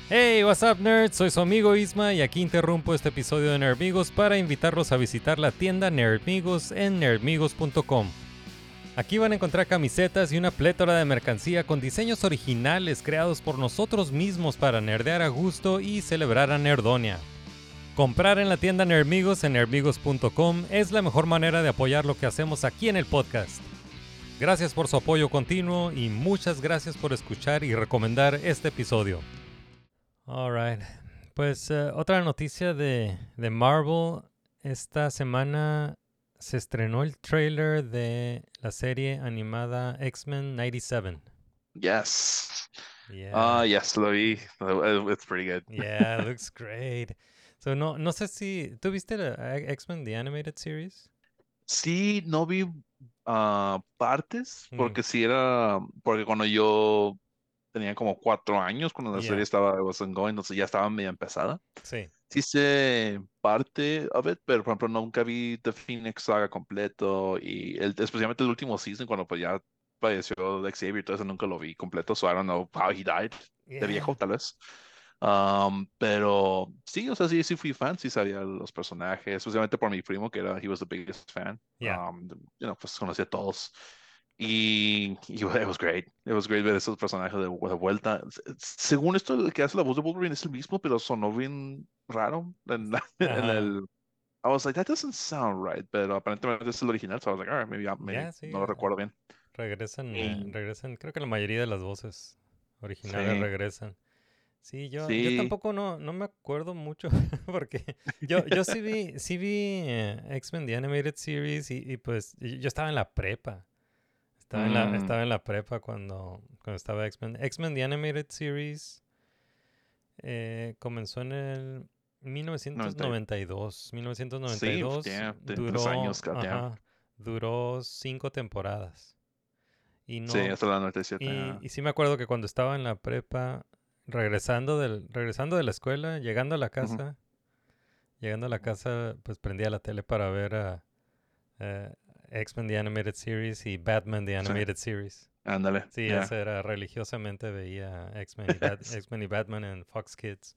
Hey, what's up nerds? Soy su amigo Isma y aquí interrumpo este episodio de Nerdmigos para invitarlos a visitar la tienda Nerdmigos en nerdmigos.com. Aquí van a encontrar camisetas y una plétora de mercancía con diseños originales creados por nosotros mismos para nerdear a gusto y celebrar a Nerdonia. Comprar en la tienda Nerdmigos en nerdmigos.com es la mejor manera de apoyar lo que hacemos aquí en el podcast. Gracias por su apoyo continuo y muchas gracias por escuchar y recomendar este episodio. Alright, pues eh, otra noticia de, de Marvel. Esta semana se estrenó el trailer de la serie animada X-Men 97. Yes. Yeah, Ah, yes, lo vi. It's pretty good. yeah, looks great. So no, no sé si tú viste la X-Men the Animated Series. Sí, no vi ah, partes Mm. porque sí era, porque cuando yo tenía como cuatro años cuando la Yeah. serie estaba ongoing, entonces ya estaba medio empezada. Sí. Sí sé parte of it, pero por ejemplo nunca vi The Phoenix Saga completo y el, especialmente el último season cuando pues ya falleció Xavier eso nunca lo vi completo, so I don't know how he died, de Yeah. viejo tal vez. Um, pero sí, o sea, sí, sí fui fan, sí sabía los personajes, especialmente por mi primo que era, he was the biggest fan. Yeah. Um, you know, pues conocía a todos. Y, y it was great. It was great ver esos personajes de, de vuelta. Según esto, el que hace la voz de Wolverine es el mismo, pero sonó bien raro en, la- en Ajá. el... I was like, that doesn't sound right, pero aparentemente es el original, so I was like, all right, maybe, I- maybe Yeah, sí, no lo recuerdo bien. Regresan, eh, Y- regresan, creo que la mayoría de las voces originales Sí. regresan. Sí, yo, yo Sí. tampoco no, no me acuerdo mucho porque yo, yo sí vi, sí vi eh, X-Men The Animated Series y, y pues yo estaba en la prepa. Estaba en la, Mm. estaba en la prepa cuando, cuando estaba X-Men. X-Men The Animated Series eh, comenzó en el 1992. 1992 yeah, de- tres duró, años, ajá, duró cinco temporadas. Y no, Sí, hasta la 97. y, ah. y sí me acuerdo que cuando estaba en la prepa, regresando del, regresando de la escuela, llegando a la casa, llegando a la casa, pues prendía la tele para ver a eh, X-Men The Animated Series y Batman The Animated Series. Ándale. Sí, yeah. era religiosamente veía X-Men y, Bat- X-Men y Batman en Fox Kids.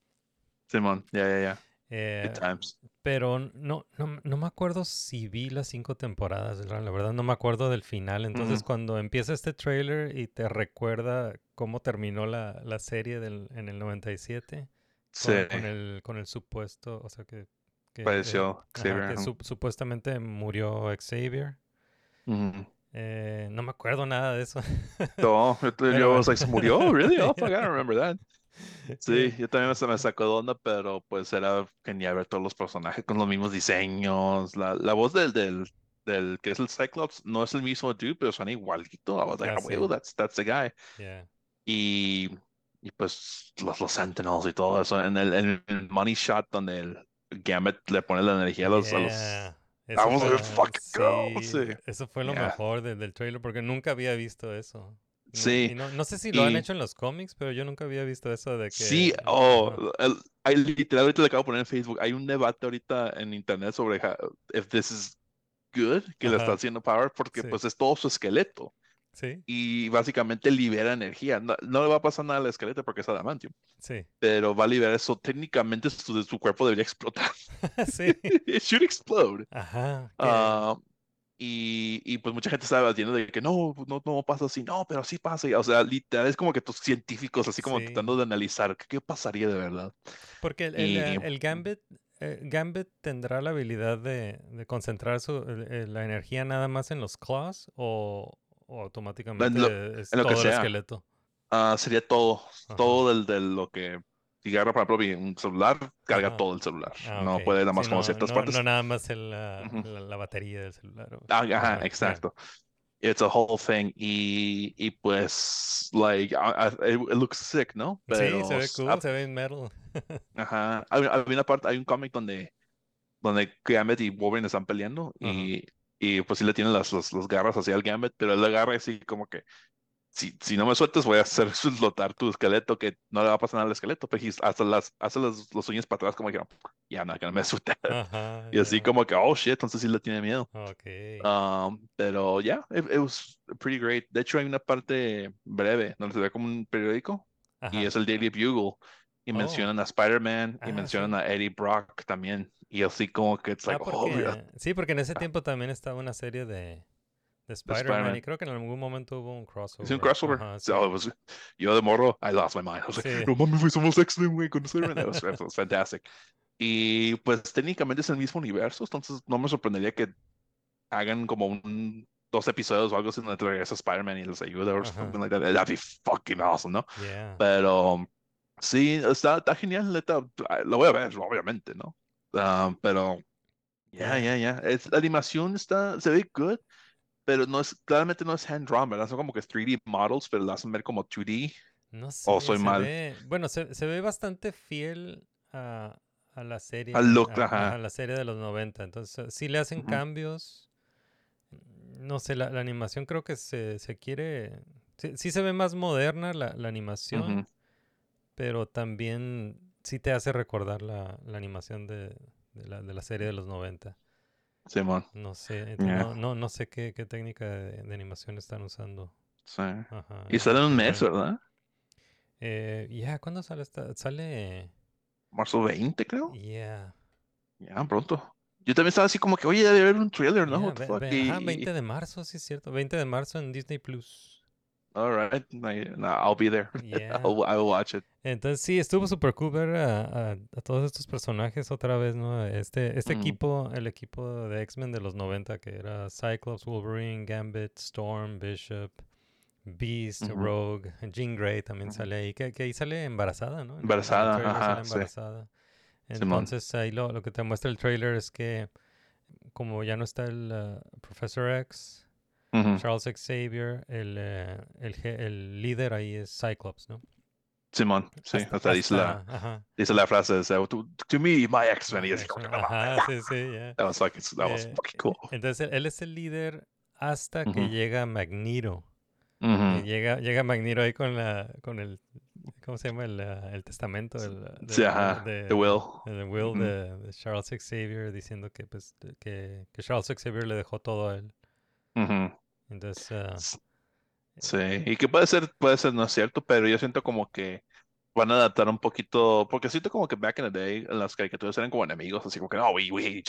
Simón, ya, ya, ya. Eh, Good times. pero no, no, no me acuerdo si vi las cinco temporadas, la verdad no me acuerdo del final. Entonces cuando empieza este trailer y te recuerda cómo terminó la, la serie del, en el 97, Sí, con, con el, con el supuesto, o sea que... que, eh, padeció ajá, Xavier. que ajá. sup- supuestamente murió Xavier. Eh, no me acuerdo nada de eso. No, yo, yo was like, ¿se murió? Really? Oh, fuck, I don't remember that. Sí, yo también se me sacó de onda, pero pues era genial ver todos los personajes con los mismos diseños. La, la voz del, del, del que es el Cyclops no es el mismo dude, pero suena igualito. I was like, Ah, "Ah, sí. well, that's, that's the guy. Yeah. Y, y pues los, los Sentinels y todo eso. En el, en el money shot donde el Gambit le pone la energía a los, a los- Yeah, I eso was like, fue- "Fucking go", sí. Eso fue lo Yeah. mejor de- del trailer porque nunca había visto eso. Sí, no, no sé si lo han hecho en los cómics, pero yo nunca había visto eso de que... Sí, ajá. oh, el- literalmente le acabo de poner en Facebook. Hay un debate ahorita en internet sobre if this is good que le está Ajá. haciendo Power, porque Sí. pues es todo su esqueleto Sí, y básicamente libera energía. No, no le va a pasar nada al esqueleto porque es adamantium, sí, pero va a liberar eso. Técnicamente su, su cuerpo debería explotar. sí. It should explode. Ajá. Ah, y, y pues mucha gente estaba debatiendo de que no, no, no pasa así, no, pero sí pasa. O sea, literal es como que tus científicos así como Sí. tratando de analizar qué, qué pasaría de verdad. porque el, el, eh, y- el Gambit... eh, Gambit tendrá la habilidad de, de concentrar su, el- la energía nada más en los claws o, o automáticamente es en lo que todo el sea. esqueleto. Ah, sería todo, Ajá. todo del, de lo que, si agarra, ejemplo, mi- un celular, carga Ajá. todo el celular. Ah, no puede nada Sí, más como no, ciertas no- partes. No nada más el, la, la- la batería del celular. o- Ah, ajá, exacto. It's a whole thing. Y, y pues, like, ah, ah, it, looks sick, ¿no? Sí, se ve cool, ah, se ve en metal. Ajá. Hay, hay una parte, hay un cómic donde, donde Gambit y Wolverine están peleando y, y pues sí le tienen las, las, las garras hacia el Gambit, pero él le agarra así como que si, si no me sueltas voy a hacer explotar tu esqueleto que no le va a pasar nada al esqueleto, pero he's- hasta las, hace los, los uñas para atrás como que ya no, que no me that. Ajá. Y así ya. como que, oh shit, entonces sí le tiene miedo. Ok. Um, pero ya, yeah, it, it was pretty great. De hecho, hay una parte breve donde se ve como un periódico y Ajá. es el Daily Bugle. Y Oh. mencionan a Spider-Man y Ah, mencionan sí. a Eddie Brock también. Y así como que it's Ah, like, oh, porque- yeah. sí, porque en ese tiempo también estaba una serie de, de Spider-Man y creo que en algún momento hubo un crossover. Es un crossover. Ajá, sí. was- yo de morro, I lost my mind. I was like, Sí. no mames, somos X-Men, güey, con Spider-Man. Was, was fantastic. Y pues técnicamente es el mismo universo, entonces no me sorprendería que hagan como un dos episodios o algo así donde regresa Spider-Man y les ayuda o something like that. That'd be fucking awesome, ¿no? Yeah. Pero sí, está, está genial, neta. Lo voy a ver, obviamente, ¿no? Ah, pero ya, ya, ya. Es- La animación está, se ve good, pero no es, claramente no es hand drawn, ¿verdad? Son como que 3D models, pero la hacen ver como 2D. No sé, o soy se mal. ve- bueno, se, se ve bastante fiel a, a la serie. Al look, a, ajá. a la serie de los 90. Entonces, sí le hacen cambios. No sé, la, la animación creo que se, se quiere Sí, sí se ve más moderna la, la animación, pero también sí te hace recordar la, la animación de, de la, de la serie de los 90. Simón. No sé, Yeah. no, no, no sé qué, qué técnica de, de animación están usando. Sí. Ajá, Y sale en un mes, trailer. ¿verdad? Eh, ya, ¿cuándo sale esta? Sale, Marzo 20, creo. ya, Ya, pronto. Yo también estaba así como que, oye, debe haber un trailer, ¿no? ajá, y- 20 de marzo, sí es cierto, 20 de marzo en Disney Plus. All right. I'll be there. Yeah. I'll, I'll watch it. Entonces sí, estuvo super cool ver a, a- a todos estos personajes otra vez, ¿no? Este, este Mm. equipo, el equipo de X-Men de los 90, que era Cyclops, Wolverine, Gambit, Storm, Bishop, Beast. Rogue, Jean Grey también Ujú. sale ahí, que, que ahí sale embarazada, ¿no? Embarazada, ajá, sí. embarazada. Simón. Entonces ahí lo, lo que te muestra el trailer es que como ya no está el uh, Professor X, Ujú. Charles Xavier, el, eh, el, el líder ahí es Cyclops, ¿no? Simón, sí, Hasta- hasta dice la, hasta- ajá. dice la frase, to, to me, my X-Men. Y es como, Ajá, sí, sí, ya. That was fucking, that was Eh, fucking cool. Entonces él, es el líder hasta que llega Magneto. Y Ujú. llega, llega Magneto ahí con la, con el, ¿cómo se llama? El, el testamento Sí, de- ajá, de- the will. the will de, de Charles Xavier diciendo que, pues, que, que Charles Xavier le dejó todo a él. Ujú. Entonces, ah, S- Sí, y que puede ser, puede ser no es cierto, pero yo siento como que van a adaptar un poquito, porque siento como que back in the day las caricaturas eran como enemigos, así como que no, we, we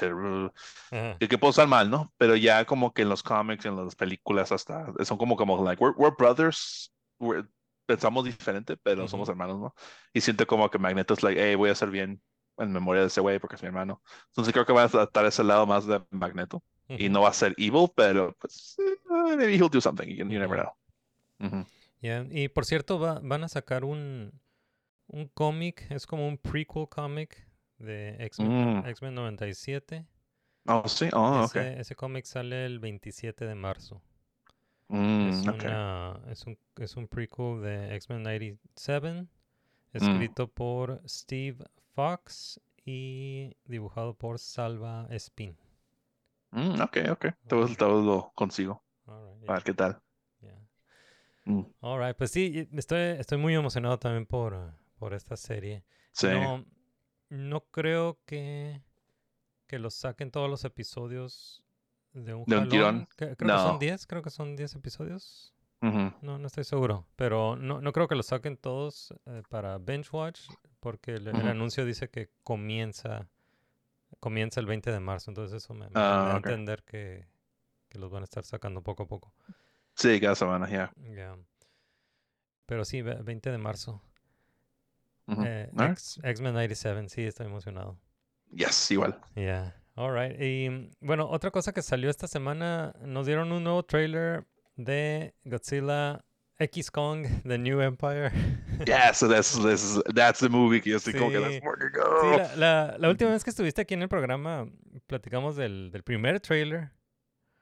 uh, y que puede estar mal, ¿no? Pero ya como que en los cómics, en las películas hasta, son como como like, we're, we're brothers, we're- pensamos diferente, pero somos Ujú. hermanos, ¿no? Y siento como que Magneto es like, hey, voy a hacer bien en memoria de ese güey porque es mi hermano. Entonces creo que van a adaptar ese lado más de Magneto y no va a ser evil, pero pues eh, maybe he'll do something, you, you never know. Ya, Y por cierto, va- van a sacar un, un cómic, es como un prequel cómic de X-Men Mm. X-Men 97. Oh, sí, oh. Ese, ese cómic sale el 27 de marzo. Mm, es, ok. una- es, un, es un prequel de X-Men 97, Mm. escrito por Steve Fox y dibujado por Salva Espin. Mm, ok, ok. Todo, todo lo consigo. Alright, A ver qué tal. yeah. Mm, Alright, pues sí, estoy, estoy muy emocionado también por, por esta serie. sí. No, no creo que, que los saquen todos los episodios de un De un tirón. Creo que son No. 10, creo que son 10 episodios. No, no estoy seguro. Pero no, no creo que los saquen todos eh, para binge watch, porque el, el anuncio dice que comienza, comienza el 20 de marzo. Entonces eso me, me- me Ah, da a entender que, que los van a estar sacando poco a poco. Sí, cada semana, ya. Ya. Pero sí, ve- 20 de marzo. Eh. X- X-Men 97, sí, estoy emocionado. Yes, igual. Yeah, alright. Y mm, bueno, otra cosa que salió esta semana, nos dieron un nuevo trailer de Godzilla X Kong, The New Empire. Yes, so that's, that's, that's the movie que yo estoy como que Sí. Sí, la, la- la última vez que estuviste aquí en el programa, platicamos del, del primer trailer.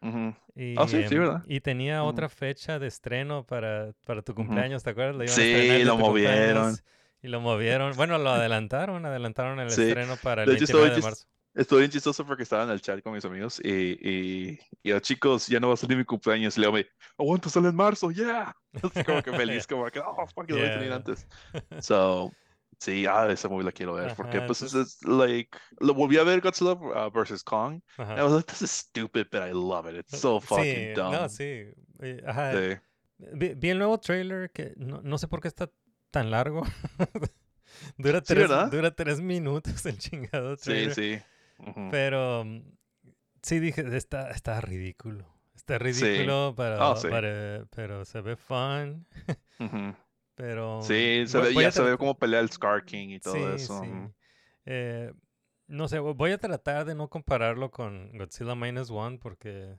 Ujú. Y, Oh, sí, sí, em, ¿verdad? y tenía Ujú. otra fecha de estreno para, para tu cumpleaños, ¿te acuerdas? Lo Sí, lo movieron. Y lo movieron. Bueno, lo adelantaron, adelantaron el Sí, estreno para el de hecho, estaba 29 de marzo. Estoy bien chistoso porque estaba en el chat con mis amigos y, y, y yo, chicos, ya no va a salir mi cumpleaños. Y luego me, aguanta, sale en marzo, yeah. Así como que feliz, como que, oh, fuck, lo voy a Yeah, tener yeah. antes. So, sí, ah, esa movie la quiero ver. Porque, Ajá, pues, es, entonces- es, like, lo volví a ver Godzilla uh, versus Kong. Ajá. I was like, this is stupid, but I love it. It's so fucking sí, dumb. No, sí. Ajá. Sí. Vi, vi el nuevo trailer que no, no sé por qué está tan largo. dura, Sí, tres, ¿verdad? dura tres minutos el chingado Sí, trailer. Sí. Pero mm, sí dije, está, está ridículo. Está ridículo, pero, Oh, sí. pero, pero se ve fun. Pero Sí, se ve, ya se ve como pelea el Scar King y todo sí, eso. sí. Eh, no sé, voy a tratar de no compararlo con Godzilla Minus One porque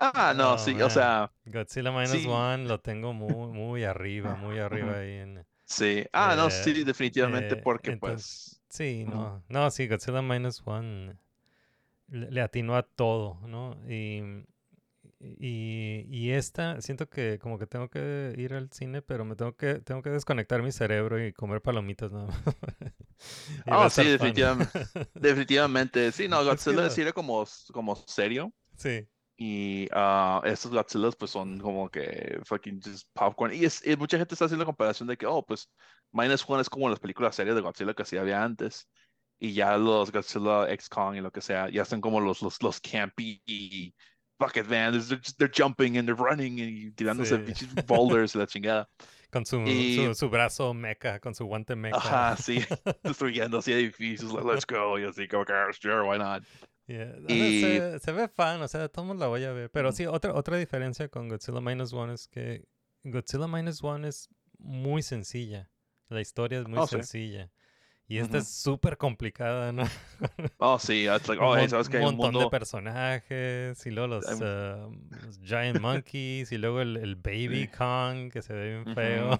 Ah, no, Oh, sí, man. o sea, Godzilla Minus Sí. One lo tengo muy, muy arriba, muy arriba ahí en... sí. Ah, no, sí, Eh, definitivamente, eh, porque entonces- Sí, no, no, sí, Godzilla Minus One le, le atinó a todo, ¿no? Y, y, y esta, siento que como que tengo que ir al cine, pero me tengo que, tengo que desconectar mi cerebro y comer palomitas nada más. Ah, sí, definitivamente. Definitivamente. Sí, no, Es Godzilla sí era como, como serio. Sí, Y ah, estos Godzillas pues son como que fucking just popcorn. Y, es, y mucha gente está haciendo la comparación de que, oh, pues Minus One es como las películas series de Godzilla que sí había antes. Y ya los Godzilla X Kong y lo que sea, ya están como los, los, los campy y bucket vans. They're, jumping and they're running y tirándose Sí. boulders y la chingada. Con su, Y- su, su brazo meca, con su guante meca. Ajá, sí. Destruyendo así edificios. Like, let's go. Y así como que, "Ah, sure, why not? Yeah, Y- Se, se ve fan, o sea, todos la voy a ver. Pero sí, otra, otra diferencia con Godzilla Minus One es que Godzilla Minus One es muy sencilla. La historia es muy Oh, sí. sencilla. Y esta es súper complicada, ¿no? Oh, sí. It's like, oh, hey, sabes que hay un montón de mundo. personajes, y luego los, ah, los Giant Monkeys, y luego el, el Baby Sí. Kong, que se ve bien feo.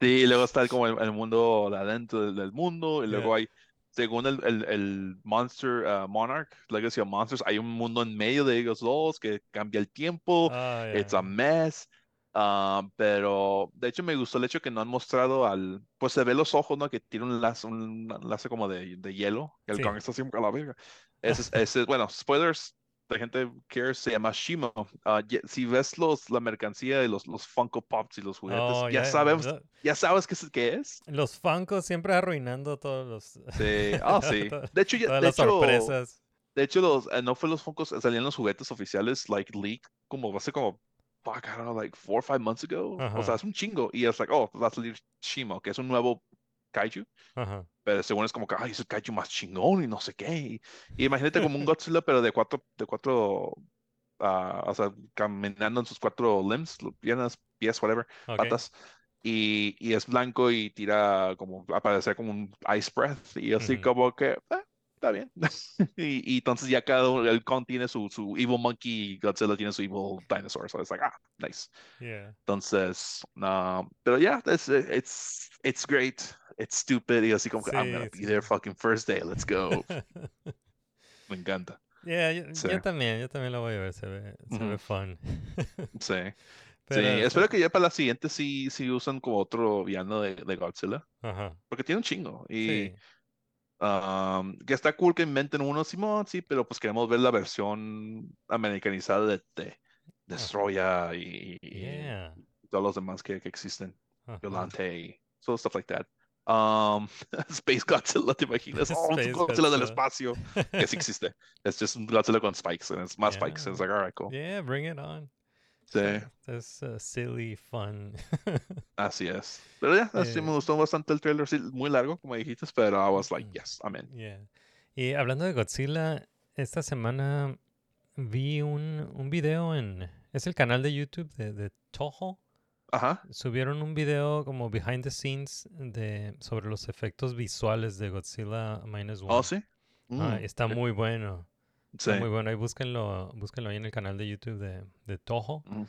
Sí, y luego está como el, el mundo de adentro del, del mundo, y luego Yeah. hay, según el, el, el Monster uh, Monarch, Legacy of Monsters, hay un mundo en medio de ellos dos que cambia el tiempo, Ah, it's yeah. a mess, ah, pero de hecho me gustó el hecho que no han mostrado al, pues se ve los ojos, ¿no? Que tiene un lazo, un lazo como de, de hielo, el Sí. Kong está siempre a la verga. Ese, es- ese, bueno, spoilers, la gente quiere, se llama Shimo. Ah, ye- si ves los, la mercancía y los, los Funko Pops y los juguetes, Oh, ya ya- sabemos, lo- ya sabes qué es, qué es. Los Funkos siempre arruinando todos los... Sí, ah, sí. to- De hecho, ya- todas de las hecho, sorpresas. de hecho los, eh, no fue los Funkos, salían los juguetes oficiales, like, leak, como hace como, fuck, I don't know, like, four or five months ago. Ajá. O sea, es un chingo. Y es like, oh, va a salir Shimo, que es un nuevo kaiju. Ajá. Pero según es como que, ay, es el kaiju más chingón y no sé qué. Y, y imagínate como un Godzilla, pero de cuatro, de cuatro, ah, o sea, caminando en sus cuatro limbs, piernas, pies, whatever, patas. Y, y es blanco y tira como, aparece como un ice breath. Y así como que, "Ah, está bien. y, y entonces ya cada uno, el Kong tiene su, su evil monkey y Godzilla tiene su evil dinosaur. So it's like, ah, nice. Yeah. Entonces, no, pero ya, it's, it's, it's great. It's stupid. Y así como que, I'm gonna Sí, be sí. there fucking first day. Let's go. Me encanta. Yeah, yo, Sí. yo también, yo también lo voy a ver, se ve, se ve Ujú. fun. Sí. Pero, sí, espero que ya para la siguiente sí, sí usan como otro villano de, de Godzilla. Ajá. Porque tiene un chingo. Y Sí. Um, que está cool que inventen uno, Simón, sí, pero pues queremos ver la versión americanizada de, de Destroya y, y Yeah. todos los demás que, que existen. ajá. Violante y so stuff like that. Um, Space Godzilla, ¿te imaginas? Oh, Space Godzilla del Godzilla. espacio. Que sí existe. Es just un Godzilla con spikes. And it's más spikes. Yeah. It's like, alright, cool. Yeah, bring it on. Sí, Es uh, silly fun. así es. Pero ya, así Eh, me gustó bastante el trailer. Sí, muy largo, como dijiste, pero I was like, yes, I'm in. Yeah. Y hablando de Godzilla, esta semana vi un, un video en... Es el canal de YouTube de, de Toho. Ajá. Subieron un video como behind the scenes de, sobre los efectos visuales de Godzilla Minus One. Oh, sí. Ah, Mm, está muy bueno. Sí. Muy bueno. Ahí búsquenlo, búsquenlo ahí en el canal de YouTube de, de Toho. Mm,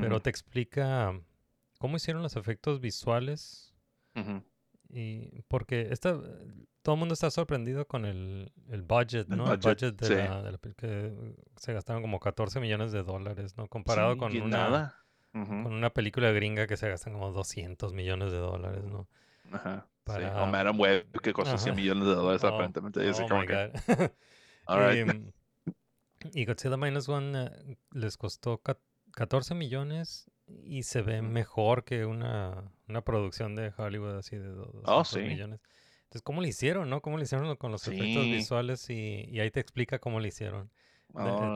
Pero te explica cómo hicieron los efectos visuales. Y porque esta, todo el mundo está sorprendido con el, el budget, El ¿no? budget, el budget de sí. la, de la pel- que se gastaron como 14 millones de dólares, ¿no? Comparado Sí, con una, nada. Con una película gringa que se gastan como 200 millones de dólares, ¿no? Ajá. Sí. O Madam Web, que costó 100 Ajá. millones de dólares Oh, aparentemente. Oh como my que, God. alright. Em, y Godzilla Minus One eh, les costó ca- 14 millones y se ve mejor que una, una producción de Hollywood así de do- 200 Oh, sí. millones. Entonces, ¿cómo lo hicieron, no? ¿Cómo lo hicieron con los efectos visuales? Y, y ahí te explica cómo lo hicieron.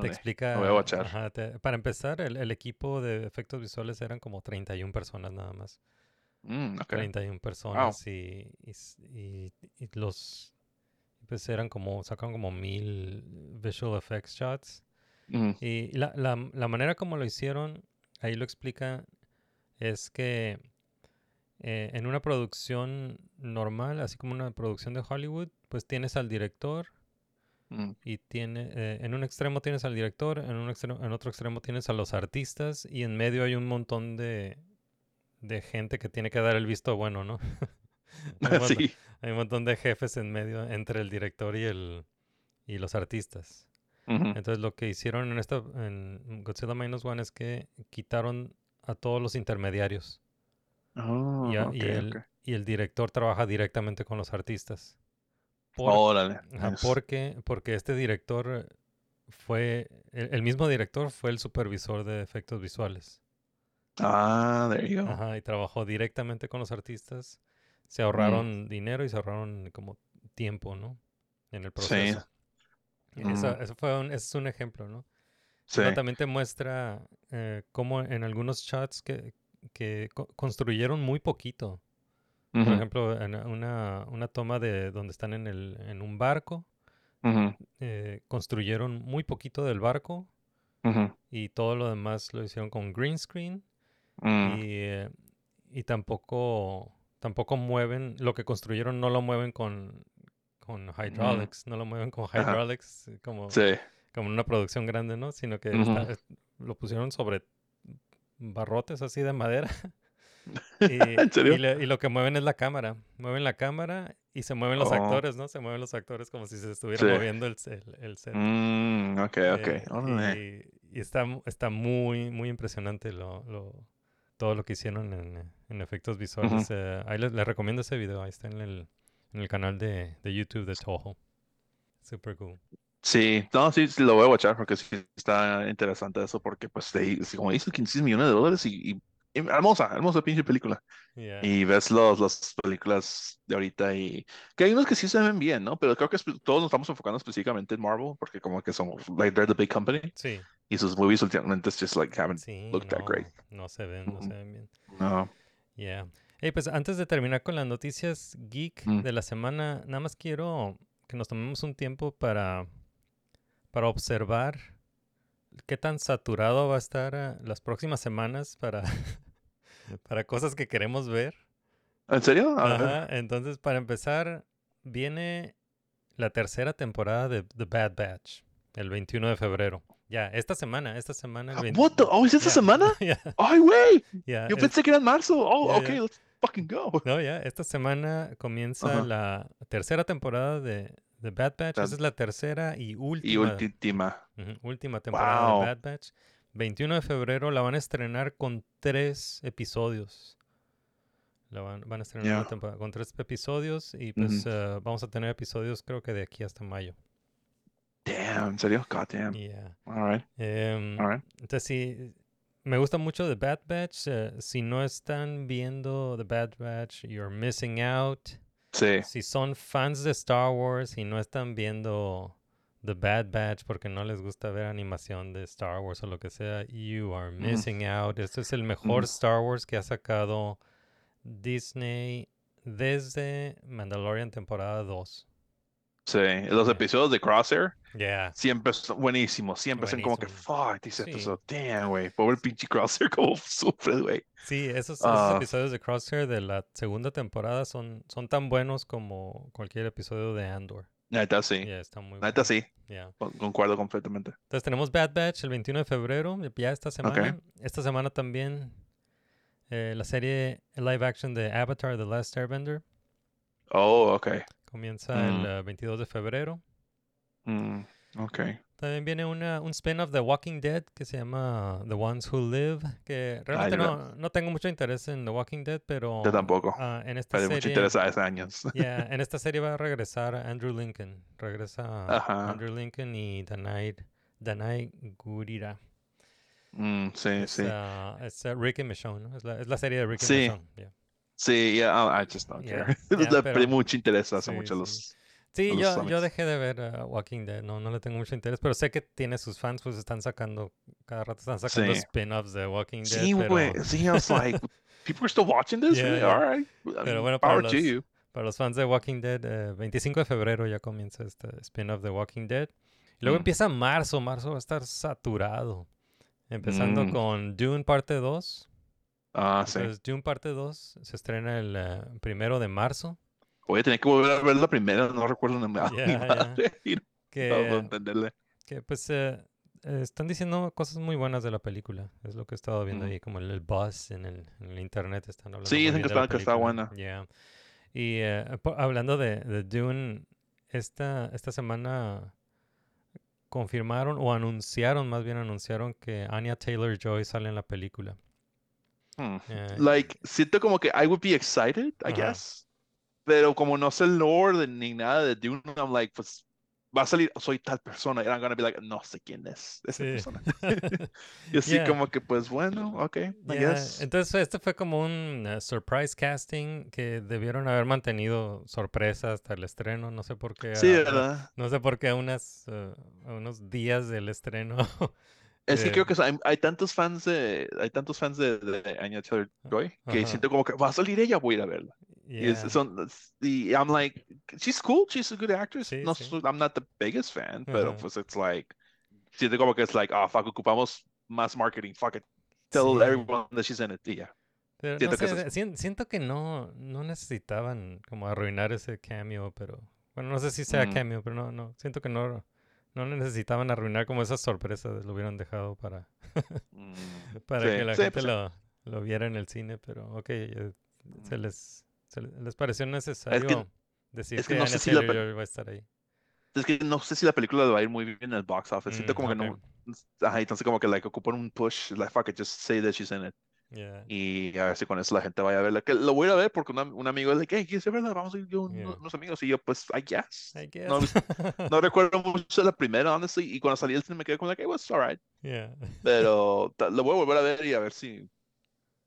Te- explica... voy a ajá, te- para empezar, el, el equipo de efectos visuales eran como 31 personas nada más. Mm, ok. 31 personas y- y los pues eran como sacaron como mil visual effects shots. Y la, la, la manera como lo hicieron ahí lo explica es que eh, en una producción normal así como una producción de Hollywood pues tienes al director y tiene eh, en un extremo tienes al director en un extremo en otro extremo tienes a los artistas y en medio hay un montón de de gente que tiene que dar el visto bueno no Hay un montón- Sí. hay un montón de jefes en medio entre el director y el y los artistas. Entonces lo que hicieron en esta en Godzilla Minus One es que quitaron a todos los intermediarios Oh, y, a- y el, y el director trabaja directamente con los artistas. Por- Órale. ajá, nice. porque porque este director fue, el, el mismo director fue el supervisor de efectos visuales. Ah, there you go. Ajá, y trabajó directamente con los artistas. Mm. Se ahorraron dinero y se ahorraron como tiempo, ¿no? En el Sí. proceso. Esa- Mm. eso fue un, ese es un ejemplo, ¿no? Sí. Pero también te muestra eh, cómo en algunos shots que, que co- construyeron muy poquito. Por ejemplo, en una, una toma de donde están en, el, en un barco, eh, construyeron muy poquito del barco y todo lo demás lo hicieron con green screen mm, y, eh, y tampoco, tampoco mueven, lo que construyeron no lo mueven con, con hydraulics, no lo mueven con hydraulics eh, como, Sí. como una producción grande, ¿no? Sino que está- lo pusieron sobre barrotes así de madera. Y, ¿En serio? y le- y lo que mueven es la cámara. Mueven la cámara y se mueven los Oh. actores, ¿no? Se mueven los actores como si se estuviera Sí. moviendo el, el, el set. Mm, ok, ok. Eh, y, y está, está muy, muy impresionante lo, lo- todo lo que hicieron en, en efectos visuales. Eh, ahí les, les recomiendo ese video. Ahí está en el, en el canal de, de YouTube de Toho. Super cool. Sí, no, sí, lo voy a watchar porque sí está interesante eso, porque pues de, como hizo 15 millones de dólares y, y- hermosa, hermosa pinche película. Yeah. Y ves los, las películas de ahorita y que hay unos que sí se ven bien, ¿no? Pero creo que todos nos estamos enfocando específicamente en Marvel porque como que son, like, they're the big company Sí, y sus movies últimamente just like haven't sí. looked that no, great. no se ven, no Ujú. se ven bien. No. Yeah. Hey, pues antes de terminar con las noticias geek Mm. de la semana, nada más quiero que nos tomemos un tiempo para, para observar qué tan saturado va a estar ah, las próximas semanas para, para cosas que queremos ver. ¿En serio? Ajá, Entonces, para empezar, viene la tercera temporada de The Bad Batch, el 21 de febrero. Ya, esta semana, esta semana. El 20 What the? Oh, ¿es esta semana? Ay, güey. ya, Yo es- pensé que era en marzo. Oh, ya. let's fucking go. No, ya, esta semana comienza la tercera temporada de The Bad Batch. Bad- Esa es la tercera y Y última, última. última temporada Wow. de Bad Batch. 21 de febrero la van a estrenar con tres episodios. La van, van a estrenar una Ya. temporada con tres episodios y pues eh, vamos a tener episodios creo que de aquí hasta mayo. Damn, ¿en serio? God damn. Yeah. All right, Em, all right. entonces sí, me gusta mucho The Bad Batch. eh, si no están viendo The Bad Batch, you're missing out. Sí. Si son fans de Star Wars y no están viendo The Bad Batch porque no les gusta ver animación de Star Wars o lo que sea, you are missing out. Este es el mejor. Star Wars que ha sacado Disney desde Mandalorian temporada 2. Sí. Los episodios de Crosshair Yeah. siempre son buenísimos. Siempre son como que, fuck, dice Sí. episodio. Damn, güey. Pobre pinche Crosshair, como sufre, güey. Sí, esos, esos Ah. episodios de Crosshair de la segunda temporada son, son tan buenos como cualquier episodio de Andor. Neta, sí. Yeah, están muy Neta, buenos. sí. Yeah. Con- Concuerdo completamente. Entonces tenemos Bad Batch el 21 de febrero, ya esta semana. Esta semana también eh, la serie live action de Avatar The Last Airbender Oh, ok. Comienza Mm. el eh, 22 de febrero. Mm, ok. También viene una, un spin-off de Walking Dead que se llama The Ones Who Live, que realmente no, no tengo mucho interés en The Walking Dead, pero Yo tampoco. ah, en esta Pero mucho serie... interés hace años. Yeah, en esta serie va a regresar Andrew Lincoln. Regresa Ajá. Andrew Lincoln y Danai, Danai Gurira. Mm, sí, Es, sí. ah, es, ah, Rick y Michonne, ¿no? Es la, es la serie de Rick y Sí. Michonne. yeah. Sí, yeah, I I just don't care. yeah, pero- mucho interés hace sí, mucho sí. los. Sí, los yo, yo dejé de ver ah, Walking Dead, no, no le tengo mucho interés, pero sé que tiene sus fans, pues están sacando, cada rato están sacando Sí. spin-offs de Walking Dead, Sí, pero güey. Sí, I was like, people are still watching this? Yeah. All right. Pero bueno, para los- you. para los fans de Walking Dead, eh, 25 de febrero ya comienza este spin-off de Walking Dead. Y luego Mm. empieza marzo, marzo va a estar saturado. Empezando Mm. con Dune parte 2. Ah, sí. Entonces, Dune parte 2 se estrena el eh, primero de marzo. Voy a tener que volver a ver la primera, no recuerdo ni Ya, mi ya. madre. Y no Que, entenderle. que pues eh, están diciendo cosas muy buenas de la película. Es lo que he estado viendo Mm. ahí, como el, el buzz en el, en el internet. Están hablando Sí, dicen que de la está- que está buena. Yeah. Y po- hablando de, de Dune, esta, esta semana confirmaron o anunciaron, más bien anunciaron que Anya Taylor Joy sale en la película. Hmm. Eh, Like, siento como que I would be excited, I Ajá. guess. Pero como no sé el lore ni nada de Dune, I'm like, pues, va a salir, soy tal persona, y I'm gonna be like, no sé quién es esa Sí. persona. y así Yeah. como que, pues bueno, ok, I guess. Entonces, este fue como un uh, surprise casting que debieron haber mantenido sorpresa hasta el estreno. No sé por qué. Sí, a- a- ¿verdad? No sé por qué a, unas, uh, a unos días del estreno. Es que de- creo que hay, hay tantos fans de, hay tantos fans de, de Anya Taylor-Joy que Ajá. siento como que va a salir ella, voy a ir a verla. Y Yeah. son, y I'm like, she's cool, she's a good actress. Sí, no, sí. I'm not the biggest fan, pero Ajá. pues it's like, siento como que es like, ah, fuck, ocupamos más marketing, fuck it. Tell Sí. everyone that she's in it, y ya. Pero no siento que sé, eso es- sien- siento que no, no necesitaban como arruinar ese cameo, pero bueno, no sé si sea Mm. cameo, pero no, no, siento que no, no necesitaban arruinar como esas sorpresas, lo hubieran dejado para, Mm, para sí, que la sí, gente pues, lo, lo viera en el cine, pero ok, eh, se Mm. les, se le- les pareció necesario decir es que que, no sé si la va a estar ahí. Es que no sé si la película le va a ir muy bien en el box office. Siento Mm, como que ok. no. Ajá, entonces como que like ocupan un push, like fuck it, just say that she's in it. Yeah. Y a ver si con eso la gente vaya a verla. Que lo voy a ver porque una- un amigo es like, hey, ¿quieres verla? Vamos a ir yo, Yeah. unos, amigos. Y yo, pues, I guess. I guess. No, no recuerdo mucho la primera, honestly. Y cuando salí del cine me quedé como like, hey, was alright. yeah. Pero lo voy a volver a ver y a ver si.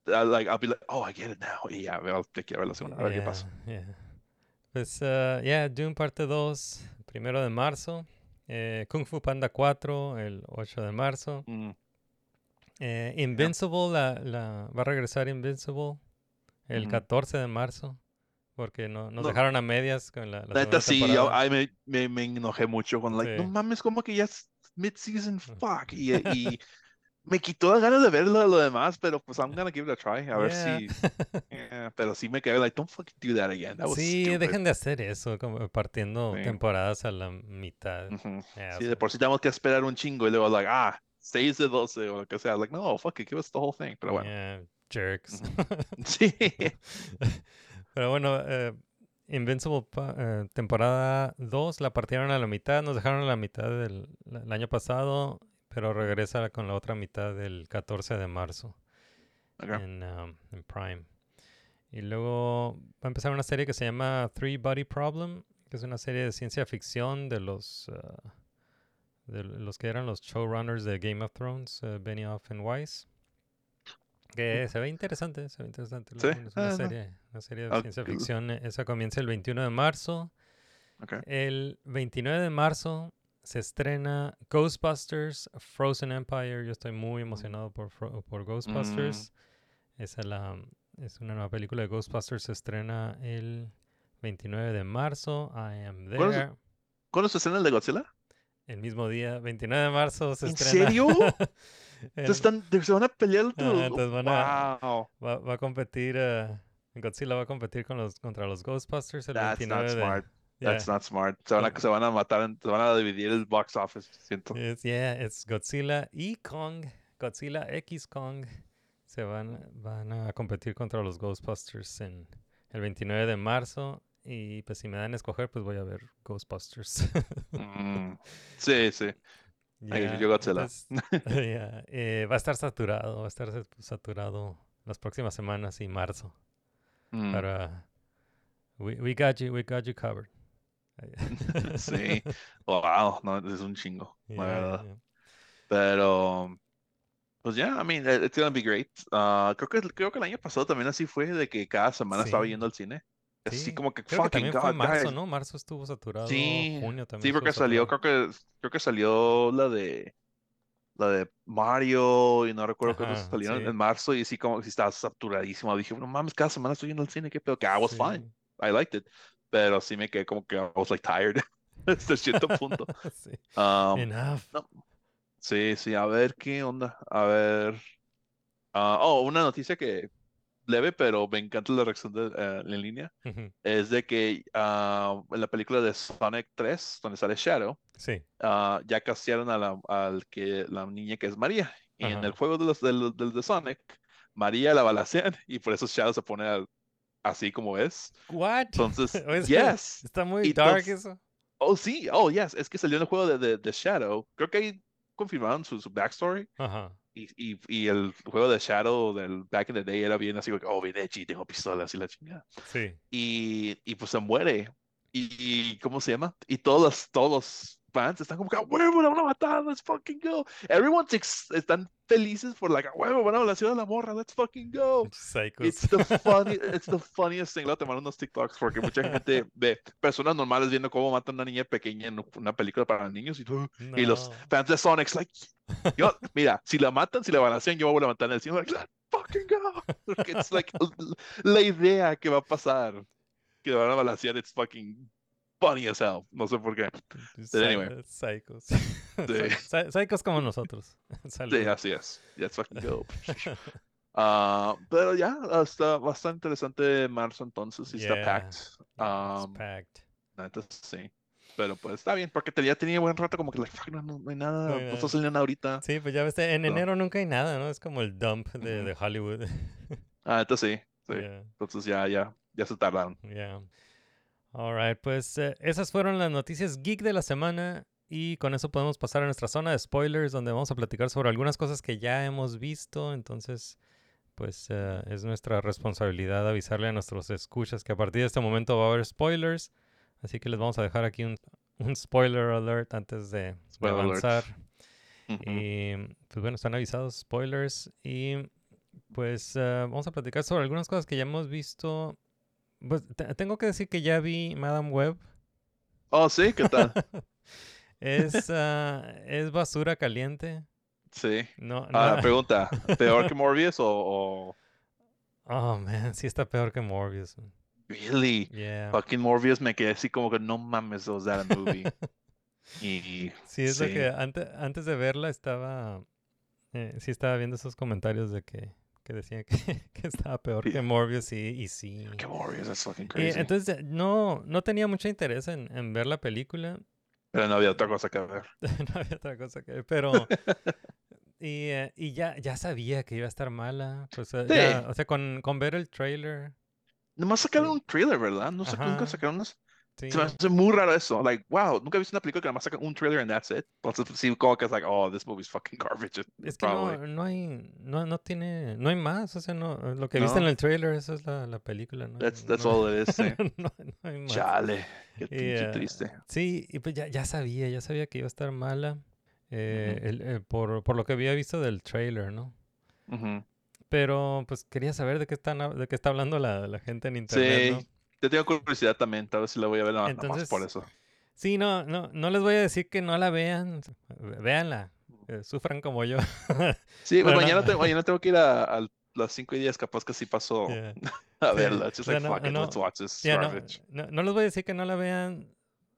I'll, like, I'll be like, oh, I get it now. Y ya, veo, te quiero ver la segunda, a ver qué pasa. Pues, ya, yeah, Dune parte 2, primero de marzo. Eh, Kung Fu Panda 4, el 8 de marzo. Mm, Eh, Invincible, la, la- va a regresar Invincible el Ujú. 14 de marzo. Porque no, nos No. dejaron a medias con la, la neta sí, yo, temporada. ay, me, me, me enojé mucho con, like, no Sí. mames, como que ya es mid-season, fuck. Y, y me quitó las ganas de ver lo, lo demás, pero pues I'm gonna give it a try, a ver Yeah. si. Yeah, pero sí me quedé, like, don't fucking do that again. That was Sí, stupid. dejen de hacer eso, como partiendo Sí. temporadas a la mitad. Yeah, Sí, de por sí tenemos que esperar un chingo y luego, like, ah, 6 de 12 o lo que sea. Like, no, fuck it, give us the whole thing. Pero bueno, yeah, jerks. sí. Pero bueno, eh, Invincible eh, temporada 2 la partieron a la mitad, nos dejaron a la mitad del el año pasado, pero regresa con la otra mitad del 14 de marzo Ok. en, um, en Prime. Y luego va a empezar una serie que se llama Three Body Problem, que es una serie de ciencia ficción de los ah, de los que eran los showrunners de Game of Thrones, eh, Benioff and Weiss. Que se ve interesante, se ve interesante. Sí, Es una ah, serie, una serie de Ah, ciencia ficción. eh, Esa comienza el 21 de marzo. Ok. El 29 de marzo se estrena Ghostbusters Frozen Empire. Yo estoy muy emocionado por, por Ghostbusters. Esa es, la, es una nueva película de Ghostbusters. Se estrena el 29 de marzo. I am ¿Cuándo se- there. ¿Cuándo se estrena el de Godzilla? El mismo día, 29 de marzo, se ¿En estrena. serio? el- están, se van a pelear Ajá, todos. entonces van a- Wow. va, va a competir. eh, Godzilla va a competir con los, contra los Ghostbusters el That's 29 not de. smart. Yeah. That's not smart. Se van, a, Yeah. se van a matar, se van a dividir el box office, siento. It's, yeah, it's Godzilla y Kong. Godzilla X Kong. Se van, van a competir contra los Ghostbusters en el 29 de marzo. Y pues si me dan a escoger, pues voy a ver Ghostbusters. Mm, Sí, sí. Yeah, yo Godzilla. entonces, yeah, eh, va a estar saturado, va a estar sat- saturado las próximas semanas y marzo. Mm, Para we, we got you, we got you covered. Sí. Wow, no, es un chingo, la Yeah, verdad. yeah. Pero, pues ya, I mean, it- it's gonna be great. Ah, creo que, creo que el año pasado también así fue, de que cada semana estaba yendo al cine. Así Sí, como que, Creo que fucking también fue marzo, guys. ¿no? Marzo estuvo saturado. Sí, junio también. Sí, porque salió, saturado. creo que, creo que salió la de, la de Mario y no recuerdo Ajá, salieron sí. en marzo y sí como que sí estaba saturadísimo. Dije, no mames, cada semana estoy yendo al cine, qué pedo, que I was fine, I liked it. Pero sí me quedé como que I was like tired hasta cierto punto. sí. Um, Enough. Sí, sí, a ver qué onda. A ver. ah, oh, una noticia que leve, pero me encanta la reacción de, eh, en línea. Ujú, Es de que ah, en la película de Sonic 3, donde sale Shadow, Sí. ah, ya castearon a la, al que, la niña que es María. Y en el juego de los, del, del de Sonic, María la balacean y por eso Shadow se pone al- así como es. What? Entonces, Es- yes. Está muy Y dark entonces- eso. Oh, sí, oh, yes. Es que salió en el juego de, de, de Shadow. Creo que ahí confirmaron su, su backstory. Ajá. Y, y, y el juego de Shadow del Back in the Day era bien así, como que, oh, edgy, tengo pistolas y la chingada. Sí. Y, y pues se muere. y ¿cómo se llama? Y todos, todos fans están como que huevo la van a matar, let's fucking go. Everyone's están felices por like huevo, van a la ciudad de la morra, let's fucking go. Psychos. It's the funny, it's the funniest thing. Te mandan unos TikToks porque mucha gente ve personas normales viendo cómo matan a una niña pequeña en una película para niños y, todo, y los No. fans de Sonic like, yo, mira, si la matan, si la balancean, yo voy a matar en el cine, like, let's fucking go. Porque it's like la idea que va a pasar que la van a balancear, it's fucking funny as hell. No sé por qué. Psy- anyway. Psychos. Sí. Psy- Psychos como nosotros. Sí, Saludos. así es. Let's fucking go. Ah, pero ya, está bastante interesante marzo entonces, sí está Yeah. packed. It's Um, packed. la neta, sí. Pero pues está bien, porque te- ya tenía buen rato como que like, fuck, no, no, no hay nada, No está saliendo nada ahorita. Sí, pues ya ves, en enero nunca hay nada, ¿no? Es como el dump de, Ujú. de Hollywood. Ah, entonces sí, sí. Yeah, Entonces ya, ya, ya se tardaron. yeah. All right, pues eh, esas fueron las noticias geek de la semana y con eso podemos pasar a nuestra zona de spoilers donde vamos a platicar sobre algunas cosas que ya hemos visto. Entonces, pues eh, es nuestra responsabilidad avisarle a nuestros escuchas que a partir de este momento va a haber spoilers. Así que les vamos a dejar aquí un, un spoiler alert antes de, avanzar. Y pues bueno, están avisados spoilers. Y pues eh, vamos a platicar sobre algunas cosas que ya hemos visto. Pues te- tengo que decir que ya vi Madame Web. Oh, sí, ¿qué tal? Es, ah, es basura caliente. Sí. No, Ah, no- pregunta, ¿peor que Morbius o, o Oh, man, sí está peor que Morbius. really? Yeah. Fucking Morbius me quedé así como que no mames, was that a movie? y Sí, es lo sí. que antes, antes de verla estaba... eh, sí estaba viendo esos comentarios de que, que decían que, que estaba peor que Morbius y, y sí. que Morbius, that's fucking Y crazy. entonces eh, no, no tenía mucho interés en, en ver la película. Pero no había otra cosa que ver. no había otra cosa que ver, pero... y eh, y ya, ya sabía que iba a estar mala. Pues, eh, Sí. ya, o sea, con, con ver el trailer... Nomás sacaron un trailer, ¿verdad? No sé, nunca sacaron unos... Sí, Se me hace muy raro eso. Like, wow, nunca he visto una película que nomás sacan un trailer and that's it. Entonces, sí, como que es like, oh, this movie's fucking garbage. Es que no, no hay, no, no tiene, no hay más, o sea, no, lo que viste en No. el trailer, eso es la, la película, ¿no? That's, that's no, all it is, sí. no, no hay más. Chale, qué Y, eh, triste. Sí, y pues ya, ya sabía, ya sabía que iba a estar mala, eh, el- eh, por, por lo que había visto del trailer, ¿no? Pero pues quería saber de qué están, de qué está hablando la, la gente en internet, ¿no? Yo tengo curiosidad también, tal vez si la voy a ver nada más por Entonces, eso. Sí, no, no, no les voy a decir que no la vean, véanla, eh, sufran como yo. Sí, pues mañana, no. te- mañana tengo que ir a, a las 5 y 10, capaz que sí paso Yeah. a verla. Just like, no- fuck it, let's watch this Ya, no, garbage. no, no les voy a decir que no la vean,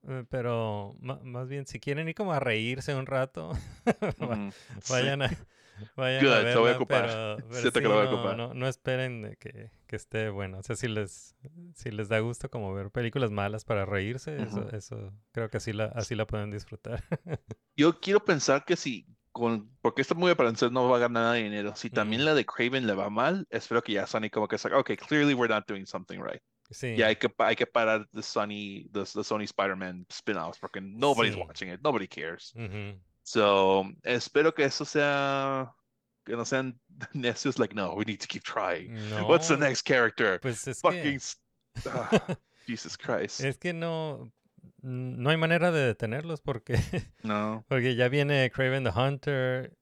eh, pero más bien si quieren ir como a reírse un rato, va- Ujú, sí. vayan a, vayan Good, a lo voy a verla, ocupar. pero, pero Siento que sí, lo voy a no, ocupar. no, no esperen de que, que esté bueno. O sea, si les, si les da gusto como ver películas malas para reírse, eso, Ujú. eso creo que así la, así la pueden disfrutar. Yo quiero pensar que si, con, porque esta movie para parecer no va a ganar nada de dinero, si también la de Craven le va mal, espero que ya Sony como que saca, ok, clearly we're not doing something right. Sí, Ya hay que, hay que parar the Sony, the, the Sony Spider-Man spin-offs porque nobody's Sí. watching it, nobody cares. ujú. So, espero que eso sea, que no sean necios like, no, we need to keep trying. What's the No, next character? Pues es Fucking, que, ah, Jesus Christ. es que no, no hay manera de detenerlos porque No. Porque ya viene Craven the Hunter,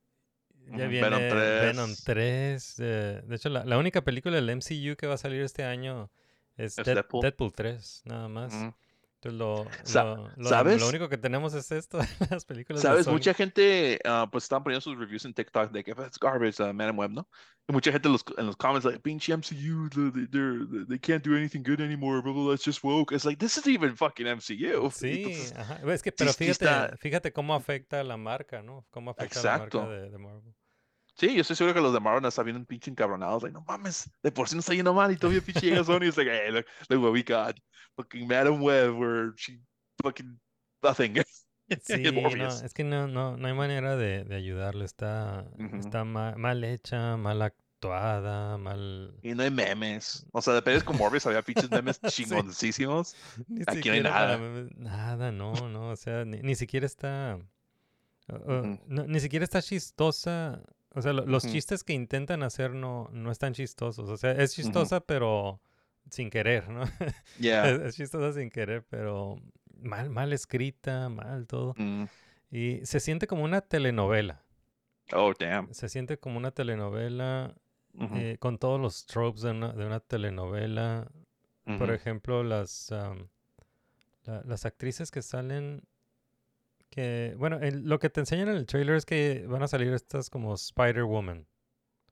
ya viene Venom Venom 3. 3. eh, de hecho, la, la única película del MCU que va a salir este año es, Es Dead- Deadpool. Deadpool. 3, nada más. Ujú. Entonces, lo, lo, lo- ¿sabes? lo único que tenemos es esto, las películas de Sabes, Sony. mucha gente ah, pues estaban poniendo sus reviews en TikTok de que it's garbage, uh, Man Web, ¿no? Y mucha gente en los, en los comments like, pinche MCU, they, they can't do anything good anymore, blah, blah, it's just woke. It's like, this isn't even fucking MCU. Sí, Entonces, ajá. Es que, pero fíjate, fíjate cómo afecta a la marca, ¿no? Cómo afecta a la Exacto. marca de, de Marvel. Sí, yo estoy seguro que los de Marvel están bien pinche encabronados. Like, no mames, de por sí no está yendo mal y todavía pinche llega Sony. It's like, hey, look, look what we got. Fucking Madam Web, where she fucking nothing. Sí, no, es que no, no, no hay manera de, de ayudarlo. Está, está ma- mal hecha, mal actuada, mal... Y no hay memes. O sea, de con Morbius había pinches memes chingoncísimos. Aquí no hay nada. Nada, no, no. O sea, ni, ni siquiera está. uh, uh, no, ni siquiera está chistosa. O sea, lo- los chistes que intentan hacer no, no están chistosos. O sea, es chistosa, pero sin querer, ¿no? Yeah. es, es chistosa sin querer, pero mal, mal escrita, mal todo. Mm. Y se siente como una telenovela. Oh, damn. Se siente como una telenovela eh, con todos los tropes de una, de una telenovela. Por ejemplo, las, la- las actrices que salen, que, bueno, el- lo que te enseñan en el trailer es que van a salir estas como Spider-Woman.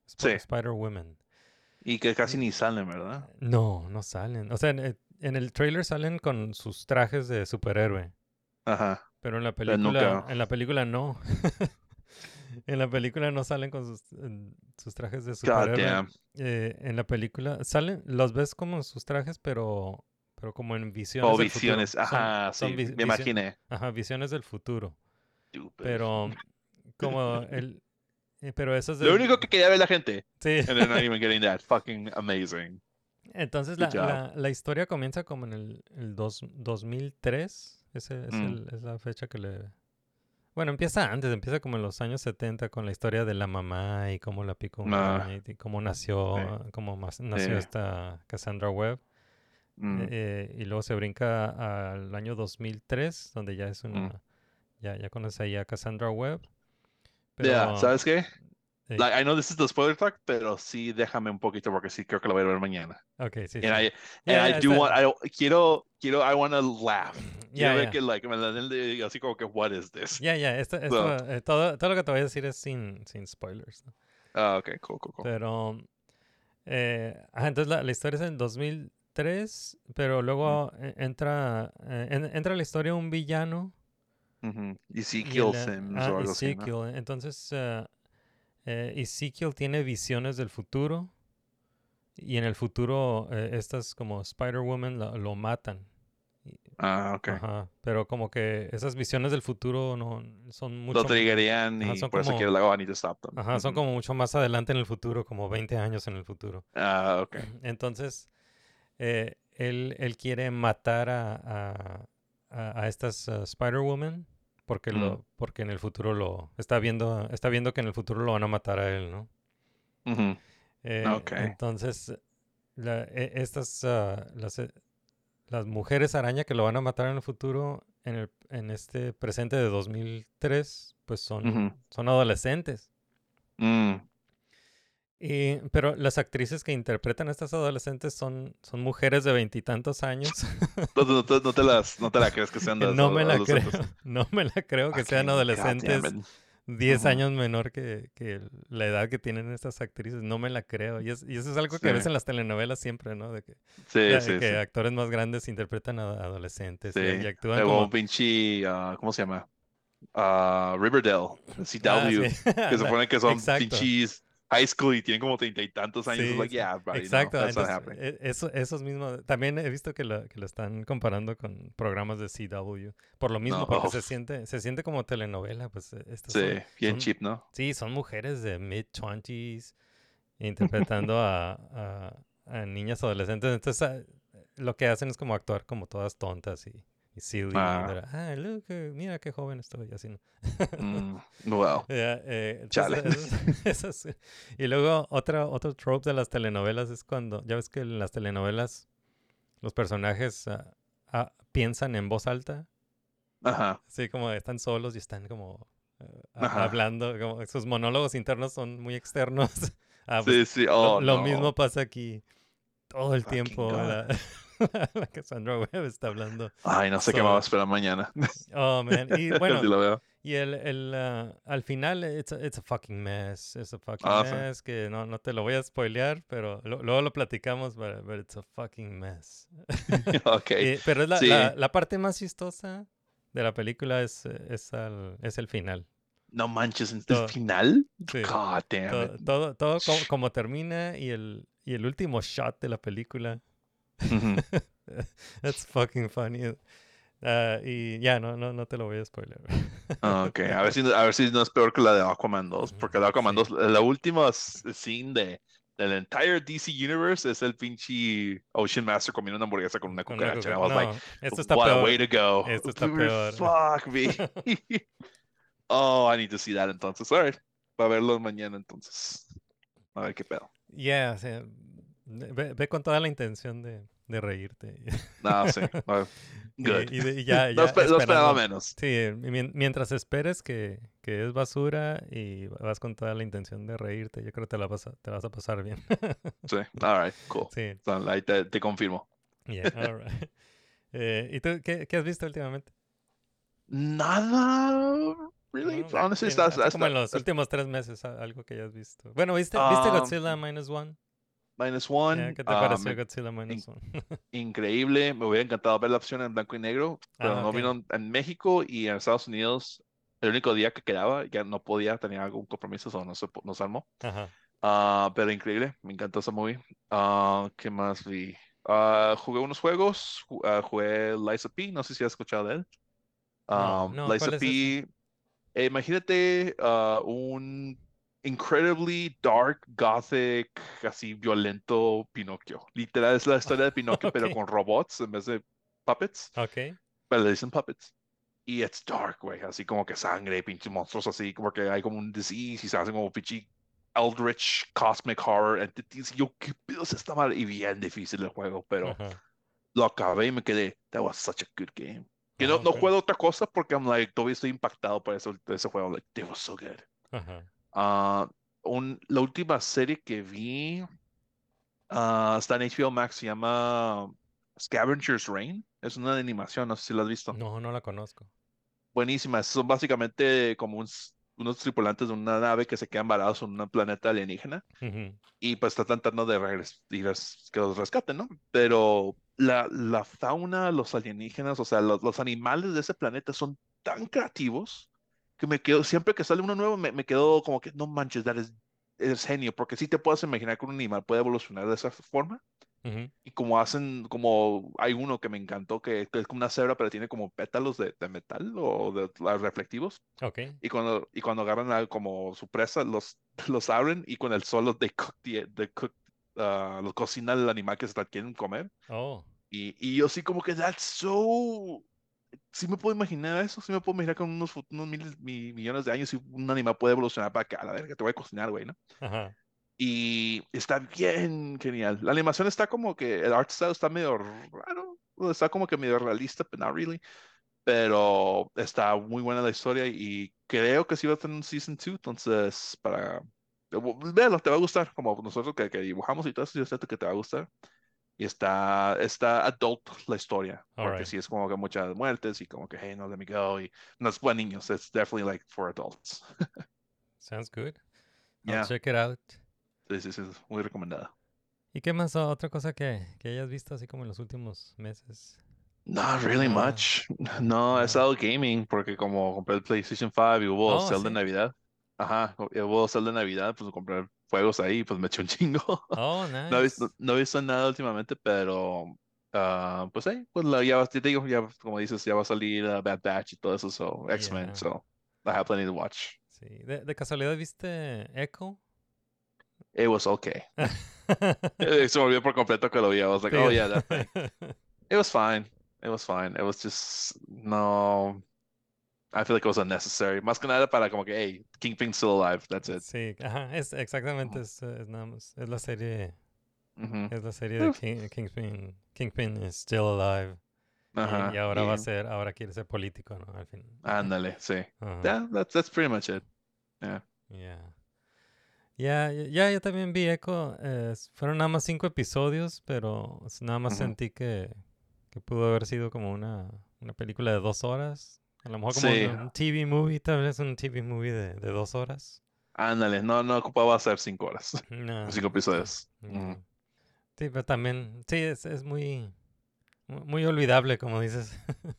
Sí. Spider-Woman. Y que casi ni salen, ¿verdad? No, no salen. O sea, en, el- en el trailer salen con sus trajes de superhéroe, Ajá. pero en la película, en la película no. en la película no salen con sus, trajes de God superhéroe. damn. Eh, en la película salen, los ves como en sus trajes, pero, pero como en visiones O del visiones. Ajá, son sí. vi- Me imaginé. Ajá, visiones del futuro. Stupid. Pero como el, eh, pero eso es Lo único que quería ver la gente. sí. And they're not even getting that. Fucking amazing. Entonces la, la, la historia comienza como en el, el dos, 2003. Ese es, Mm. el- es la fecha que le... Bueno, empieza antes, empieza como en los años 70 con la historia de la mamá y cómo la picó Ah. y cómo nació, cómo nació Sí. esta Cassandra Webb. Mm. Eh, y luego se brinca al año 2003, donde ya es una... Mm. Ya, ya conoces ahí a Cassandra Webb. Yeah, Pero, ¿sabes qué? eh, Like, I know this is the spoiler talk, pero sí déjame un poquito porque sí creo que lo voy a ver mañana. ok, sí, And sí. I, and ya, I do está- want, I, quiero, quiero, I want to laugh. Quiero ver ya. que, like, me la den de- así como que, what is this? Ya, ya, esto, esto, eh, todo, todo lo que te voy a decir es sin, sin spoilers. ¿no? Ah, ok, cool, cool, cool. Pero, eh, entonces la, la historia es en 2003, pero luego eh, entra, eh, en- entra a la historia un villano. Ezekiel el, Sims ah, o algo así, ¿no? Ezekiel, Entonces, eh, eh, Ezekiel tiene visiones del futuro. Y en el futuro, eh, estas como Spider-Woman lo, lo matan. Ah, ok. Ajá, pero como que esas visiones del futuro no son mucho Lo triggerían Ajá, y son por eso quiero, like, oh, I need to stop them. Ajá, son como mucho más adelante en el futuro, como 20 años en el futuro. Ah, ok. Entonces, eh, él, él quiere matar a, a, a- estas uh, Spider-Woman porque, Mm. lo, porque en el futuro lo está viendo, está viendo que en el futuro lo van a matar a él, ¿no? Eh, Ok. Entonces, la- e- estas, ah, las, eh, las mujeres araña que lo van a matar en el futuro, en, el, en este presente de 2003, pues son, son adolescentes. Mm. Y, pero las actrices que interpretan a estas adolescentes son, son mujeres de veintitantos años. No, no te, no te las, no te la crees que sean de no me la creo. No me la creo que sean God adolescentes damn it. 10 Ujú. años menor que, que la edad que tienen estas actrices. No me la creo. Y, es- y eso es algo que Sí. ves en las telenovelas siempre, ¿no? De que, Sí, sí, que actores más grandes interpretan a adolescentes y- Sí. y, actúan como... un pinche, ah, ¿cómo se llama? Ah, Riverdale, CW, Ah, que se supone que son pinches high school y tienen como treinta y tantos años. Sí, It's like, sí. yeah, buddy, no, Exacto, not entonces, happening. e- eso, esos mismos, también he visto que lo, que lo están comparando con programas de CW, por lo mismo, No, porque oh. se siente, se siente como telenovela, pues eh, Sí, son, bien son- cheap, ¿no? sí, son mujeres de mid-twenties interpretando a, a- a niñas adolescentes, entonces ah, lo que hacen es como actuar como todas tontas y, y silly, Ah. ah, look, eh, mira qué joven estoy, así, ¿no? Mm, eh, entonces, eso- eso sí. Y luego otra, otro trope de las telenovelas es cuando, ya ves que en las telenovelas los personajes ah, ah, piensan en voz alta, ajá, así como están solos y están como eh, Ajá. hablando, como sus monólogos internos son muy externos. Ah, sí, pues, sí, lo, oh, lo no. mismo pasa aquí todo el Fucking tiempo. La, la Cassandra Webb está hablando. Ay, no sé qué me va a esperar mañana. Oh, man. Y bueno, Sí. Y el, el, ah, al final, it's a, it's a fucking mess. It's a fucking Ah, sí. mess. Que no, no te lo voy a spoilear, pero lo- luego lo platicamos, but, but it's a fucking mess. ok, Y- pero es la, sí. la, la parte más chistosa de la película es, eh, es, al- es el final. no manches, ¿el todo- final? sí. God damn Todo, it. todo, todo como, como termina y el, y el último shot de la película. Ujú. That's fucking funny. Ah, y ya, no, no, no te lo voy a spoiler. Ah, Ok, a ver, si, a ver si no es peor que la de Aquaman 2, porque la de Aquaman Sí. 2, la última scene de, del entire DC Universe es el pinche Ocean Master comiendo una hamburguesa con una cucaracha. cuca- I was no, like, esto está what a peor. way to go. Esto está peor. Fuck me. oh, I need to see that entonces. All right, para verlo mañana entonces. A ver qué pedo. Yeah, o sea, Ve, ve con toda la intención de, de reírte. No, sí. Y- good. Y, de- y ya, No, ya no esperaba menos. Sí, y mien- mientras esperes que, que es basura y vas con toda la intención de reírte, yo creo que te, la vas a, te vas a pasar bien. Sí. All right, cool. sí, So, ahí te, te confirmo. yeah, all right. Eh, ¿Y tú qué, qué has visto últimamente? Nada. Really? No, Honestly, en- estás. así como en los últimos tres meses, algo que hayas visto. Bueno, ¿viste, ¿viste Um, Godzilla Minus One? Minus one. ¿Qué te ah, pareció Godzilla Minus One? increíble. Me hubiera encantado ver la opción en blanco y negro, pero Ah, no ok. vino en- México y en Estados Unidos. El único día que quedaba, ya no podía, tenía algún compromiso, o no se, no se armó. Ajá. Ah, pero increíble, me encantó esa movie. Ah, ¿qué más vi? Ah, jugué unos juegos, ju- ah, jugué Liza P, no sé si has escuchado de él. No, Ah, no, Liza ¿cuál es P, eh, imagínate ah, un incredibly dark, gothic, así violento Pinocchio. Literal es la historia de Pinocchio, pero Ok. con robots en vez de puppets, Ok. pero le dicen puppets. Y it's dark, güey, así como que sangre, pinches monstruos así, porque hay como un disease y se hacen como pinche Eldritch Cosmic Horror Entities. Y yo, ¿qué pedo es esta madre? Y bien difícil el juego, pero Ajá. lo acabé y me quedé, that was such a good game. Que no, Ah, no ok. juego otra cosa porque I'm like, todavía estoy impactado por eso, ese juego. Like, it was so good. Ajá. Ah, un, la última serie que vi ah, está en HBO Max, se llama Scavenger's Reign. Es una de animación, no sé si la has visto. No, no la conozco. Buenísimas. Son básicamente como unos tripulantes de una nave que se quedan varados en un planeta alienígena Ujú. y pues está tratando de regres- y que los rescaten, ¿no? Pero la, la fauna, los alienígenas, o sea, los, los animales de ese planeta son tan creativos que me quedo, siempre que sale uno nuevo, me, me quedo como que no manches, that is- es genio, porque sí te puedes imaginar que un animal puede evolucionar de esa forma. Ujú. Y como hacen, como hay uno que me encantó, que, que es como una cebra, pero tiene como pétalos de, de metal o de, ah, reflectivos. Y cuando, y cuando agarran a- como su presa, los, los abren y con el solo de cook, the- the cook, ah, lo cocina el animal que se quieren comer. Oh. Y, y yo sí como que that's so... Sí me puedo imaginar eso, sí me puedo imaginar en unos, unos miles, mi- millones de años y un animal puede evolucionar para que a la verga te voy a cocinar, güey, ¿no? Ajá. Y está bien genial. La animación está como que el art style está medio raro, está como que medio realista, pero not really. Pero está muy buena la historia y creo que sí va a tener un season 2, entonces para véalo, te va a gustar, como nosotros que, que dibujamos y todo eso, yo sé que te va a gustar. Y está, está adult la historia, porque Alright. sí es como que muchas muertes y como que, hey, no, let me go. Y no es para niños, it's definitely like for adults. Sounds good. I'll Yeah, check it out. sí, sí, sí, es muy recomendada. ¿Y qué más? Otra cosa que, que hayas visto así como en los últimos meses. Not really No. much. No, he No. estado gaming porque como compré el PlayStation 5 y hubo Oh, sale de. Navidad. Ajá, hu- hubo sale de Navidad, pues compré juegos ahí, pues me eché un chingo. Oh, No he visto, nice. no he visto nada últimamente, pero ah, pues ahí, pues la- ya, te digo, ya como dices, ya va a salir uh, Bad Batch y todo eso, so X-Men, Yeah. so I have plenty to watch. Sí. ¿De, de casualidad viste Echo? It was okay. Eh, Se me olvidó por completo que lo vi. I was like, Sí. oh yeah, that thing. It was fine. It was fine. It was just no. I feel like it was unnecessary. Más que nada para como que, hey, Kingpin's still alive. That's it. Sí, ajá, es exactamente, es, es nada más, es la serie, es la serie de. King- Kingpin, Kingpin is still alive. Ajá. Y, ahora va a ser, ahora quiere ser político, ¿no? Al fin. Ándale, sí. Yeah, that's that's pretty much it. Yeah. Ya. Ya, ya, ya, yo también vi Echo. eh, fueron nada más cinco episodios, pero nada más sentí que, que pudo haber sido como una, una película de dos horas. A lo mejor como Sí. un, TV movie, tal vez un TV movie de, de dos horas. Ándale, no, no ocupaba hacer cinco horas. No, Cinco episodios. no. Sí, pero también, sí, es, es muy, mu- muy olvidable, como dices.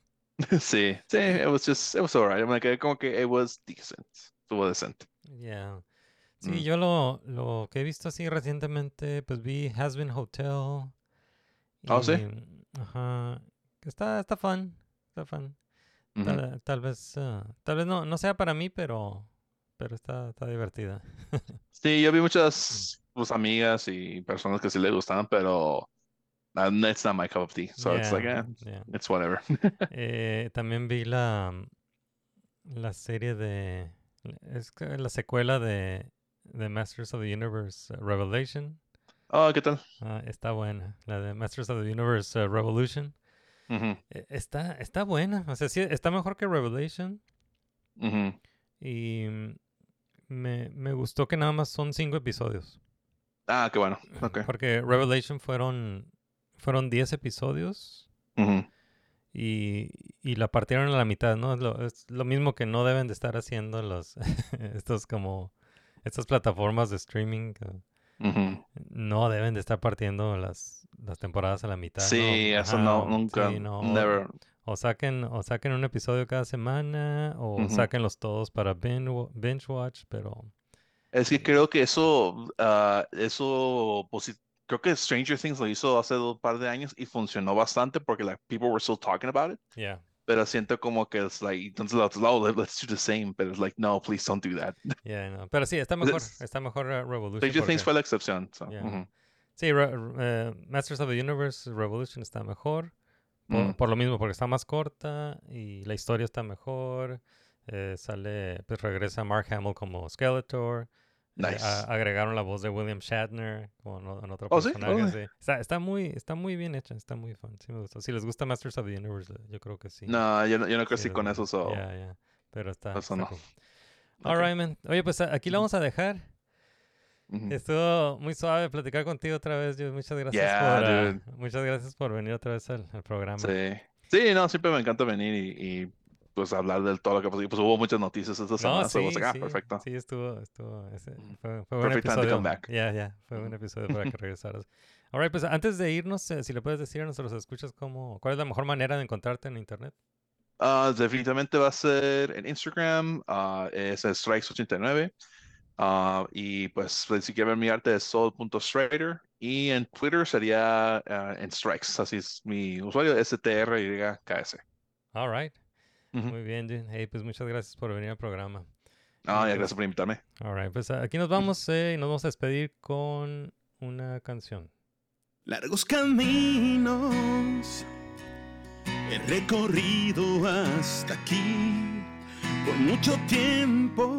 Sí, sí, it was just, it was alright. Me quedé como que it was decent. Estuvo decente. Ya. Sí, Mm. yo lo, lo que he visto así recientemente, pues vi Has Been Hotel. Oh, ¿sí? Ajá. Está, está fun. Está fun. Ujú. Tal, tal vez, ah, tal vez no, no sea para mí, pero, pero está, está divertida. Sí, yo vi muchas pues, amigas y personas que sí le gustaban, pero uh, it's not my cup of tea. So it's like, Yeah, eh, yeah. it's whatever. Eh, también vi la, la serie de, es la secuela de, de Masters of the Universe uh, Revelation. Oh, ¿qué tal? Ah, está buena. La de Masters of the Universe uh, Revolution. Eh, Está, está buena. O sea, sí, está mejor que Revelation. Y mm, me, me gustó que nada más son cinco episodios. Ah, qué bueno. Porque Revelation fueron, fueron 10 episodios y, y la partieron a la mitad, ¿no? Es lo, es lo mismo que no deben de estar haciendo los estos como estas plataformas de streaming. No deben de estar partiendo las, las temporadas a la mitad. Sí, ¿no? eso Ajá, no, o- nunca, sí, no, o- never. O saquen, o saquen un episodio cada semana, o Ujú. sáquenlos todos para binge, wa- binge watch, pero Es que creo que eso, ah, eso, creo que Stranger Things lo hizo hace un par de años y funcionó bastante porque like people were still talking about it. yeah. Pero siento como que es like, entonces los lados, let's do the same, pero es like, no, please don't do that. Yeah, no. Pero sí, está mejor, Es- está mejor uh, Revolution. Stranger Things porque- fue la excepción. so, Yeah. Sí, eh, Masters of the Universe Revolution está mejor. Por, Mm. por lo mismo, porque está más corta y la historia está mejor. eh, sale, pues regresa Mark Hamill como Skeletor. eh, Nice. a- agregaron la voz de William Shatner como en, otro Oh, ¿sí? personaje. Sí. Está, está muy, está muy bien hecha, está muy fun. Sí me gustó. Si les gusta Masters of the Universe, yo creo que sí. No, yo no, yo no sí crecí les con eso, so. Pero está. Eso está no. cool. All right, man. Oye, pues aquí la vamos a dejar. Estuvo muy suave platicar contigo otra vez. Yo, muchas gracias Yeah, por dude. muchas gracias por venir otra vez al, al programa. Sí. Sí, no, siempre me encanta venir y, y, pues hablar de todo lo que pasó. Y, Pues hubo muchas noticias esta No, semana, sí, was like, ah, sí, perfecto. sí, estuvo, estuvo, ese, Mm. fue, fue buen Perfect time to come back. Ya, ya, fue Ujú. episodio para que regresaras. Alright, pues antes de irnos, eh, si le puedes decir a nuestros escuchas cómo, cuál es la mejor manera de encontrarte en internet. Ah, definitivamente va a ser en Instagram, ah, es Strikes89. Ah, y pues si quieren ver mi arte es sol.strider. Y en Twitter sería ah, en Strikes. Así es mi usuario, STRYKS. Alright, Ujú. muy bien, dude. Hey, pues muchas gracias por venir al programa. Ah, ya, pues- gracias por invitarme. Alright, pues aquí nos vamos eh, y nos vamos a despedir con una canción. Largos caminos he recorrido hasta aquí por mucho tiempo,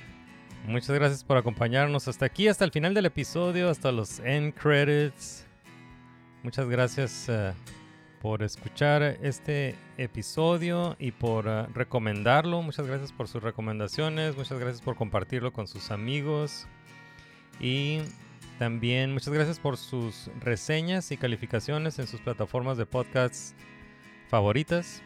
Muchas gracias por acompañarnos hasta aquí, hasta el final del episodio, hasta los end credits. Muchas gracias eh, por escuchar este episodio y por eh, recomendarlo. Muchas gracias por sus recomendaciones. Muchas gracias por compartirlo con sus amigos. Y también muchas gracias por sus reseñas y calificaciones en sus plataformas de podcasts favoritas.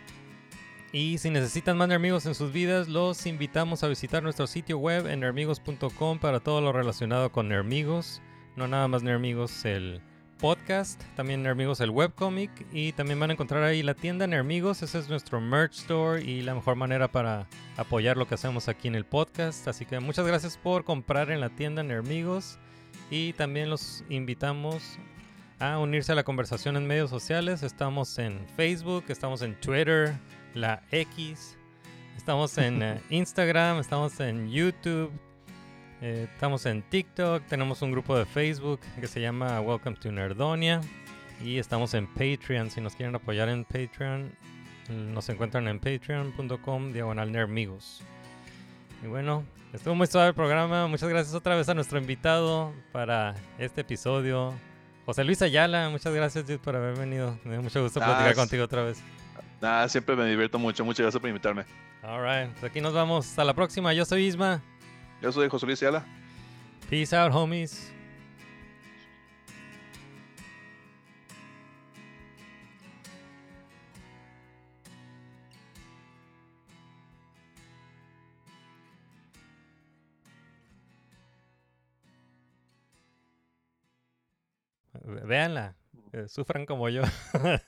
Y si necesitan más Nermigos en sus vidas, los invitamos a visitar nuestro sitio web en nermigos.com para todo lo relacionado con Nermigos. No nada más Nermigos el podcast, también Nermigos el webcomic y también van a encontrar ahí la tienda Nermigos, ese es nuestro merch store y la mejor manera para apoyar lo que hacemos aquí en el podcast. Así que muchas gracias por comprar en la tienda Nermigos y también los invitamos a unirse a la conversación en medios sociales. Estamos en Facebook, estamos en Twitter, la X, estamos en eh, Instagram, estamos en YouTube, eh, estamos en TikTok, tenemos un grupo de Facebook que se llama Welcome to Nerdonia y estamos en Patreon. Si nos quieren apoyar en Patreon, nos encuentran en patreon.com diagonal nermigos. Y bueno, estuvo muy suave el programa. Muchas gracias otra vez a nuestro invitado para este episodio. José Luis Ayala, muchas gracias dude, por haber venido. Me dio mucho gusto Ah, platicar contigo otra vez. Nada, siempre me divierto mucho. Muchas gracias por invitarme. All right. Pues aquí nos vamos. Hasta la próxima. Yo soy Isma. Yo soy José Luis Peace out, homies. Véanla. Eh, sufran como yo.